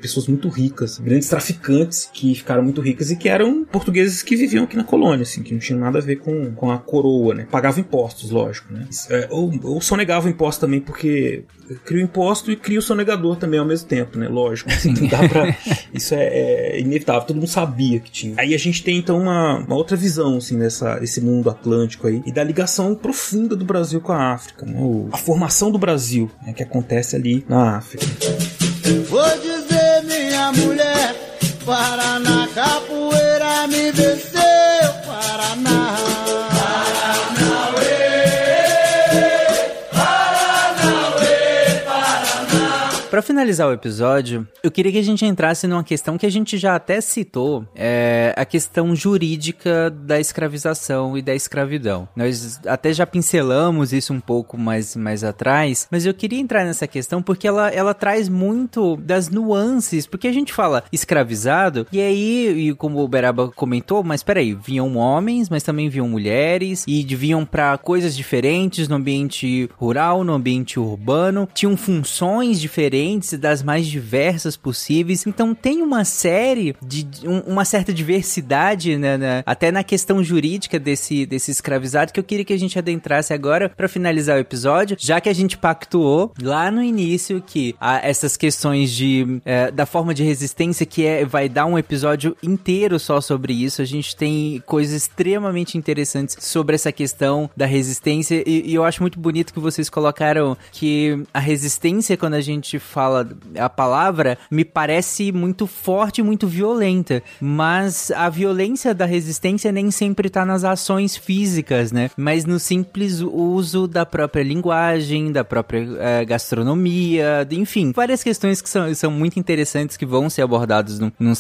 pessoas muito ricas, grandes traficantes que ficaram muito ricas e que eram portugueses que viviam aqui na colônia, assim, que não tinham nada a ver com, com a coroa, né? Pagavam impostos, lógico, né? É, ou, ou sonegavam impostos também porque cria o imposto e cria o sonegador também ao mesmo tempo, né? Lógico. Assim, não dá pra... Isso é, é, inevitável, todo mundo sabia que tinha. Aí a gente tem então uma, uma outra visão, assim, dessa, desse mundo atlântico aí e da ligação profunda do Brasil com a África, né? O, a formação do Brasil, né? que acontece ali na África. Mulher, Paraná, capoeira me venceu, finalizar o episódio, eu queria que a gente entrasse numa questão que a gente já até citou, é a questão jurídica da escravização e da escravidão. Nós até já pincelamos isso um pouco mais, mais atrás, mas eu queria entrar nessa questão porque ela, ela traz muito das nuances, porque a gente fala escravizado, e aí, e como o Beraba comentou, mas peraí, vinham homens, mas também vinham mulheres, e vinham para coisas diferentes no ambiente rural, no ambiente urbano, tinham funções diferentes diferentes, das mais diversas possíveis. Então tem uma série de um, uma certa diversidade, né, né, até na questão jurídica desse, desse escravizado, que eu queria que a gente adentrasse agora para finalizar o episódio, já que a gente pactuou lá no início que a, essas questões de é, da forma de resistência que é, vai dar um episódio inteiro só sobre isso. A gente tem coisas extremamente interessantes sobre essa questão da resistência e, e eu acho muito bonito que vocês colocaram que a resistência quando a gente fala a palavra me parece muito forte, muito violenta, mas a violência da resistência nem sempre tá nas ações físicas, né? Mas no simples uso da própria linguagem, da própria é, gastronomia, enfim, várias questões que são, são muito interessantes que vão ser abordadas num, num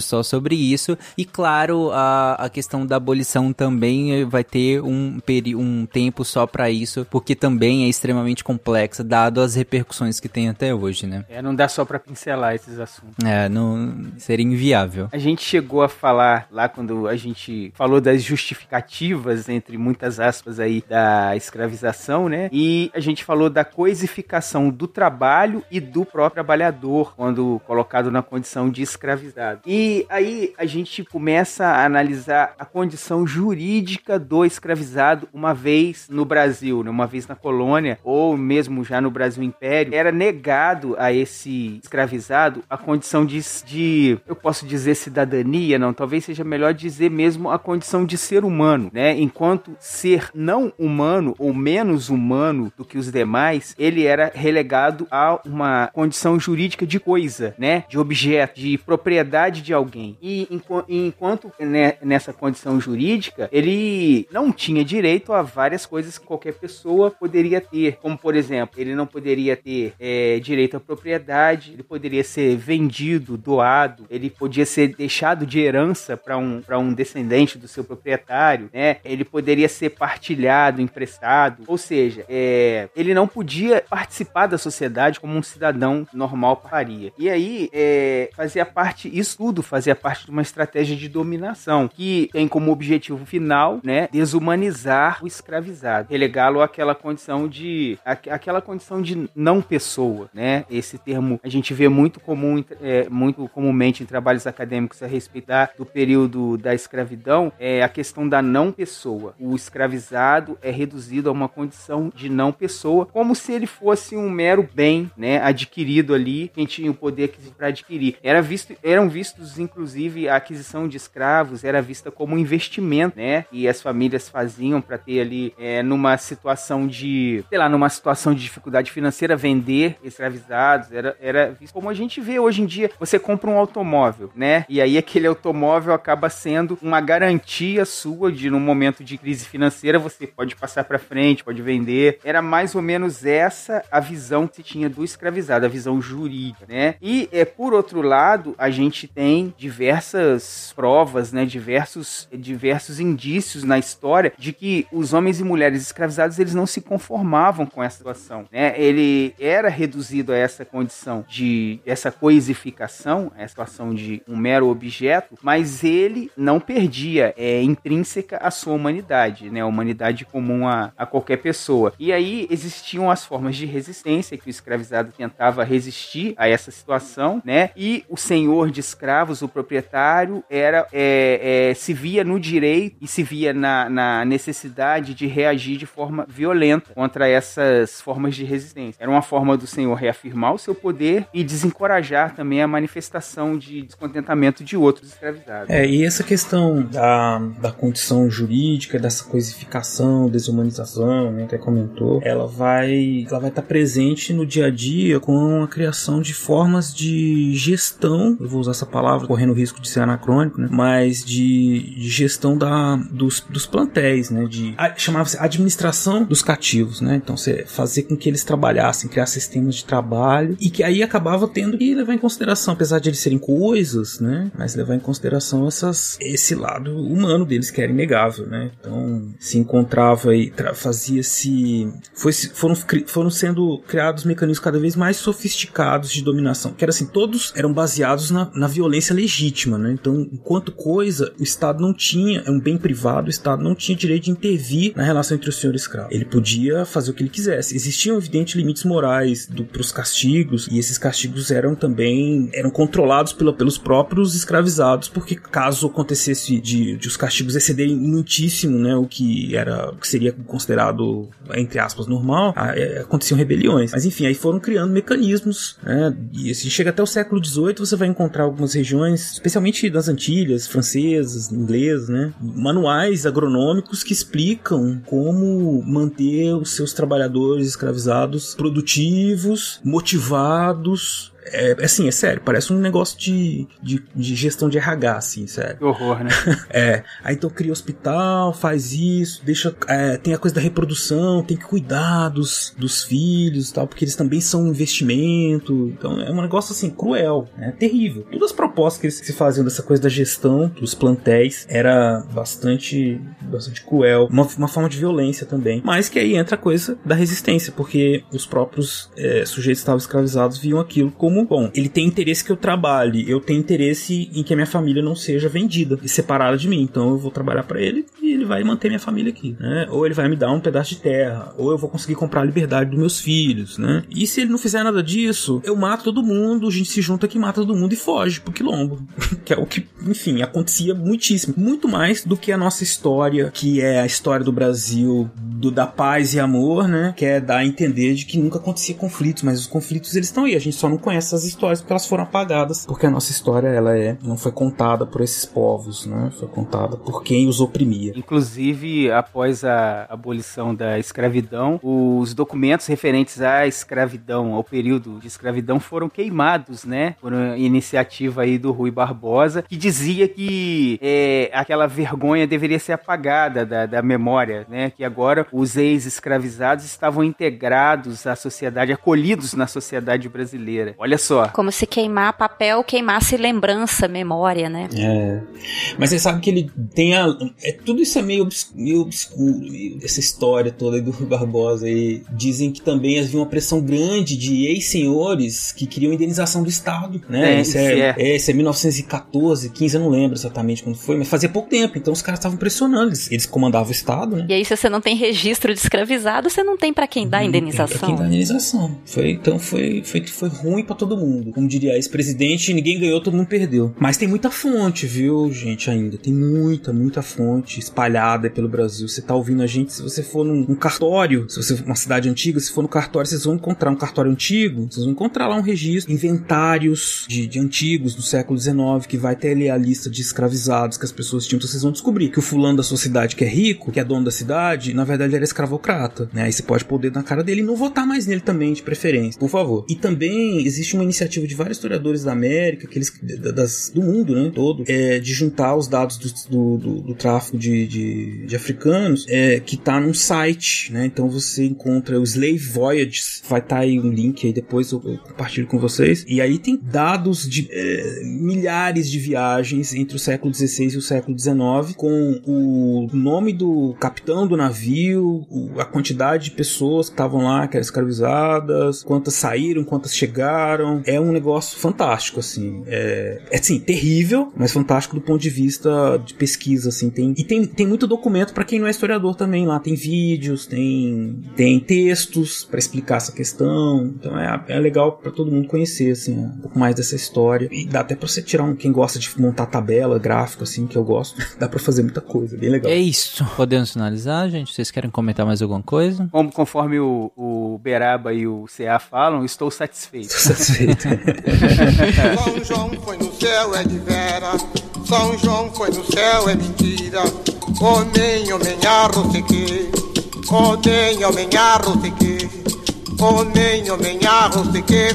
só sobre isso. E claro, a, a questão da abolição também vai ter um, um tempo só para isso, porque também é extremamente complexa, dado as repercussões que tem até hoje hoje, né? É, não dá só para pincelar esses assuntos. É, não seria inviável. A gente chegou a falar lá quando a gente falou das justificativas entre muitas aspas aí da escravização, né? E a gente falou da coisificação do trabalho e do próprio trabalhador quando colocado na condição de escravizado. E aí a gente começa a analisar a condição jurídica do escravizado uma vez no Brasil, né? uma vez na colônia ou mesmo já no Brasil Império, era negado dado a esse escravizado a condição de, de, eu posso dizer cidadania, não, talvez seja melhor dizer mesmo a condição de ser humano, né? Enquanto ser não humano ou menos humano do que os demais, ele era relegado a uma condição jurídica de coisa, né? De objeto, de propriedade de alguém. E enquanto né, nessa condição jurídica, ele não tinha direito a várias coisas que qualquer pessoa poderia ter, como por exemplo, ele não poderia ter é, direito direito à propriedade, ele poderia ser vendido, doado, ele podia ser deixado de herança para um, um descendente do seu proprietário, né? Ele poderia ser partilhado, emprestado, ou seja, é, ele não podia participar da sociedade como um cidadão normal faria. E aí é, fazia parte, isso tudo fazia parte de uma estratégia de dominação que tem como objetivo final, né, desumanizar o escravizado, relegá-lo àquela condição de aquela condição de não pessoa, né? Esse termo a gente vê muito comum, é, muito comumente em trabalhos acadêmicos a respeito do período da escravidão, é a questão da não pessoa. O escravizado é reduzido a uma condição de não pessoa, como se ele fosse um mero bem, né, adquirido ali, quem tinha o poder para adquirir. Era visto, eram vistos inclusive a aquisição de escravos era vista como um investimento, né? E as famílias faziam para ter ali é, numa situação de, sei lá, numa situação de dificuldade financeira vender escravizados, era era visto como a gente vê hoje em dia, você compra um automóvel, né? E aí aquele automóvel acaba sendo uma garantia sua de num momento de crise financeira você pode passar para frente, pode vender. Era mais ou menos essa a visão que se tinha do escravizado, a visão jurídica, né? E é por outro lado, a gente tem diversas provas, né, diversos diversos indícios na história de que os homens e mulheres escravizados eles não se conformavam com essa situação, né? Ele era reduzido a essa condição de essa coisificação, a situação de um mero objeto, mas ele não perdia é, intrínseca a sua humanidade, né? A humanidade comum a, a qualquer pessoa. E aí existiam as formas de resistência que o escravizado tentava resistir a essa situação, né? E o senhor de escravos, o proprietário, era é, é, se via no direito e se via na, na necessidade de reagir de forma violenta contra essas formas de resistência. Era uma forma do senhor reafirmar o seu poder e desencorajar também a manifestação de descontentamento de outros escravizados. É, e essa questão da, da condição jurídica, dessa coisificação, desumanização, né, que comentou, ela vai ela vai estar presente no dia a dia com a criação de formas de gestão, eu vou usar essa palavra correndo o risco de ser anacrônico, né, mas de, de gestão da, dos, dos plantéis, né, de chamava-se administração dos cativos, né, então você fazer com que eles trabalhassem, criar sistemas de trabalho e que aí acabava tendo que levar em consideração, apesar de eles serem coisas, né, mas levar em consideração essas, esse lado humano deles que era inegável, né, então se encontrava e fazia-se foram, foram sendo criados mecanismos cada vez mais sofisticados de dominação, que era assim, todos eram baseados na, na violência legítima, né? Então, enquanto coisa, o Estado não tinha, é um bem privado, o Estado não tinha direito de intervir na relação entre o senhor e o escravo. Ele podia fazer o que ele quisesse. Existiam, evidente, limites morais para os castigos, e esses castigos eram também eram controlados pelos próprios escravizados, porque caso acontecesse de, de os castigos excederem muitíssimo, né, o que era o que seria considerado entre aspas normal, é, aconteciam rebeliões. Mas enfim, aí foram criando mecanismos, né, e assim, chega até o século XVIII você vai encontrar algumas regiões, especialmente das Antilhas, francesas, inglesas, né, manuais agronômicos que explicam como manter os seus trabalhadores escravizados produtivos, motivados, é, assim, é sério, parece um negócio de, de, de gestão de RH, assim, sério. Que horror, né? é. Aí então cria hospital, faz isso, deixa. É, tem a coisa da reprodução, tem que cuidar dos, dos filhos e tal, porque eles também são um investimento. Então é um negócio assim, cruel, né? Terrível. Todas as propostas que eles se faziam dessa coisa da gestão dos plantéis era bastante, bastante cruel. Uma, uma forma de violência também. Mas que aí entra a coisa da resistência, porque os próprios é, sujeitos que estavam escravizados viam aquilo como como, bom, ele tem interesse que eu trabalhe, eu tenho interesse em que a minha família não seja vendida e separada de mim, então eu vou trabalhar para ele e ele vai manter minha família aqui, né? Ou ele vai me dar um pedaço de terra, ou eu vou conseguir comprar a liberdade dos meus filhos, né? E se ele não fizer nada disso, eu mato todo mundo, a gente se junta aqui, mata todo mundo e foge pro quilombo. que é o que, enfim, acontecia muitíssimo. Muito mais do que a nossa história, que é a história do Brasil da paz e amor, né? Que é dar a entender de que nunca acontecia conflitos, mas os conflitos eles estão aí, a gente só não conhece essas histórias porque elas foram apagadas, porque a nossa história ela é não foi contada por esses povos, né? Foi contada por quem os oprimia. Inclusive, após a abolição da escravidão, os documentos referentes à escravidão, ao período de escravidão, foram queimados, né? Por iniciativa aí do Rui Barbosa, que dizia que é, aquela vergonha deveria ser apagada da, da memória, né? Que agora os ex-escravizados estavam integrados à sociedade, acolhidos na sociedade brasileira. Olha só. Como se queimar papel queimasse lembrança, memória, né? É. Mas você sabe que ele tem a. É, tudo isso é meio, obs- meio obscuro, meio dessa história toda aí do Rui Barbosa. E dizem que também havia uma pressão grande de ex-senhores que queriam indenização do Estado, né? É, Isso é, isso é. é, isso é 1914, 15, eu não lembro exatamente quando foi, mas fazia pouco tempo. Então os caras estavam pressionando. Eles, eles comandavam o Estado, né? E aí, se você não tem registro de escravizado, você não tem pra quem dar Pra indenização. quem dá indenização. Foi, então foi, foi, foi ruim pra todo mundo. Como diria ex-presidente, ninguém ganhou, todo mundo perdeu. Mas tem muita fonte, viu, gente, ainda. Tem muita, muita fonte espalhada pelo Brasil. Você tá ouvindo a gente, se você for num, num cartório, se você for uma cidade antiga, se for no cartório, vocês vão encontrar um cartório antigo, vocês vão encontrar lá um registro, inventários de, de antigos do século XIX, que vai ter ali a lista de escravizados que as pessoas tinham. Então vocês vão descobrir que o fulano da sua cidade que é rico, que é dono da cidade, na verdade ele era escravocrata, né? Aí você pode pôr o dedo na cara dele e não votar mais nele também, de preferência, por favor. E também existe uma iniciativa de vários historiadores da América, que eles, da- das, do mundo, né, todo, é, de juntar os dados do, do, do- do tráfico de, de, de africanos, é, que tá num site, né? Então você encontra o Slave Voyages, vai estar aí um link aí depois eu, eu compartilho com vocês. E aí tem dados de é, milhares de viagens entre o século XVI e o século XIX, com o nome do capitão do navio, o- a quantidade de pessoas que estavam lá, que eram escravizadas, quantas saíram, quantas chegaram. É um negócio fantástico, assim. É, é assim, terrível, mas fantástico do ponto de vista de pesquisa, assim. Tem, e tem, tem muito documento para quem não é historiador também lá. Tem vídeos, tem, tem textos para explicar essa questão. Então é, é legal para todo mundo conhecer, assim, um pouco mais dessa história. E dá até pra você tirar um, quem gosta de montar tabela, gráfico, assim, que eu gosto. dá para fazer muita coisa, bem legal. É isso. Podemos finalizar, gente? Vocês querem comentar mais alguma coisa? Como, conforme o, o Beraba e o CA falam, estou satisfeito. satisfeito. São João foi no céu, é de vera. São João foi no céu, é mentira. Homem, homem, arro, seque. Homem, homem, arro, seque. Homem, homem, arro, seque,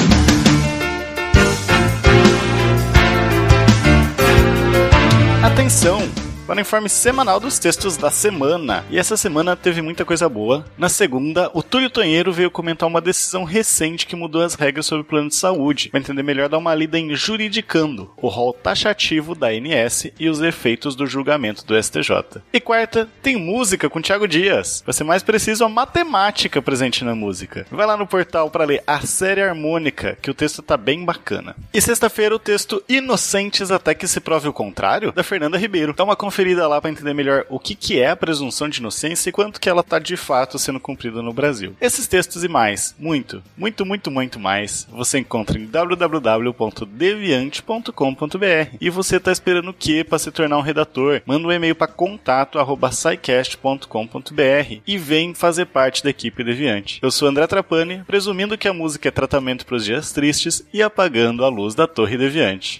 Atenção! Para o informe semanal dos textos da semana. E essa semana teve muita coisa boa. Na segunda, o Túlio Tonheiro veio comentar uma decisão recente que mudou as regras sobre o plano de saúde. Para entender melhor, dá uma lida em Juridicando, o rol taxativo da ANS e os efeitos do julgamento do STJ. E quarta, tem música com Thiago Dias. Para ser mais preciso, a matemática presente na música. Vai lá no portal para ler a série harmônica, que o texto tá bem bacana. E sexta-feira, o texto Inocentes até que se prove o contrário, da Fernanda Ribeiro. Dá uma conferida lá para entender melhor o que, que é a presunção de inocência e quanto que ela tá de fato sendo cumprida no Brasil. Esses textos e mais, muito, muito, muito, muito mais, você encontra em www.deviante.com.br. E você tá esperando o que para se tornar um redator? Manda um e-mail para contato@scicast.com.br e vem fazer parte da equipe Deviante. Eu sou André Trapani, presumindo que a música é tratamento para os dias tristes e apagando a luz da Torre Deviante.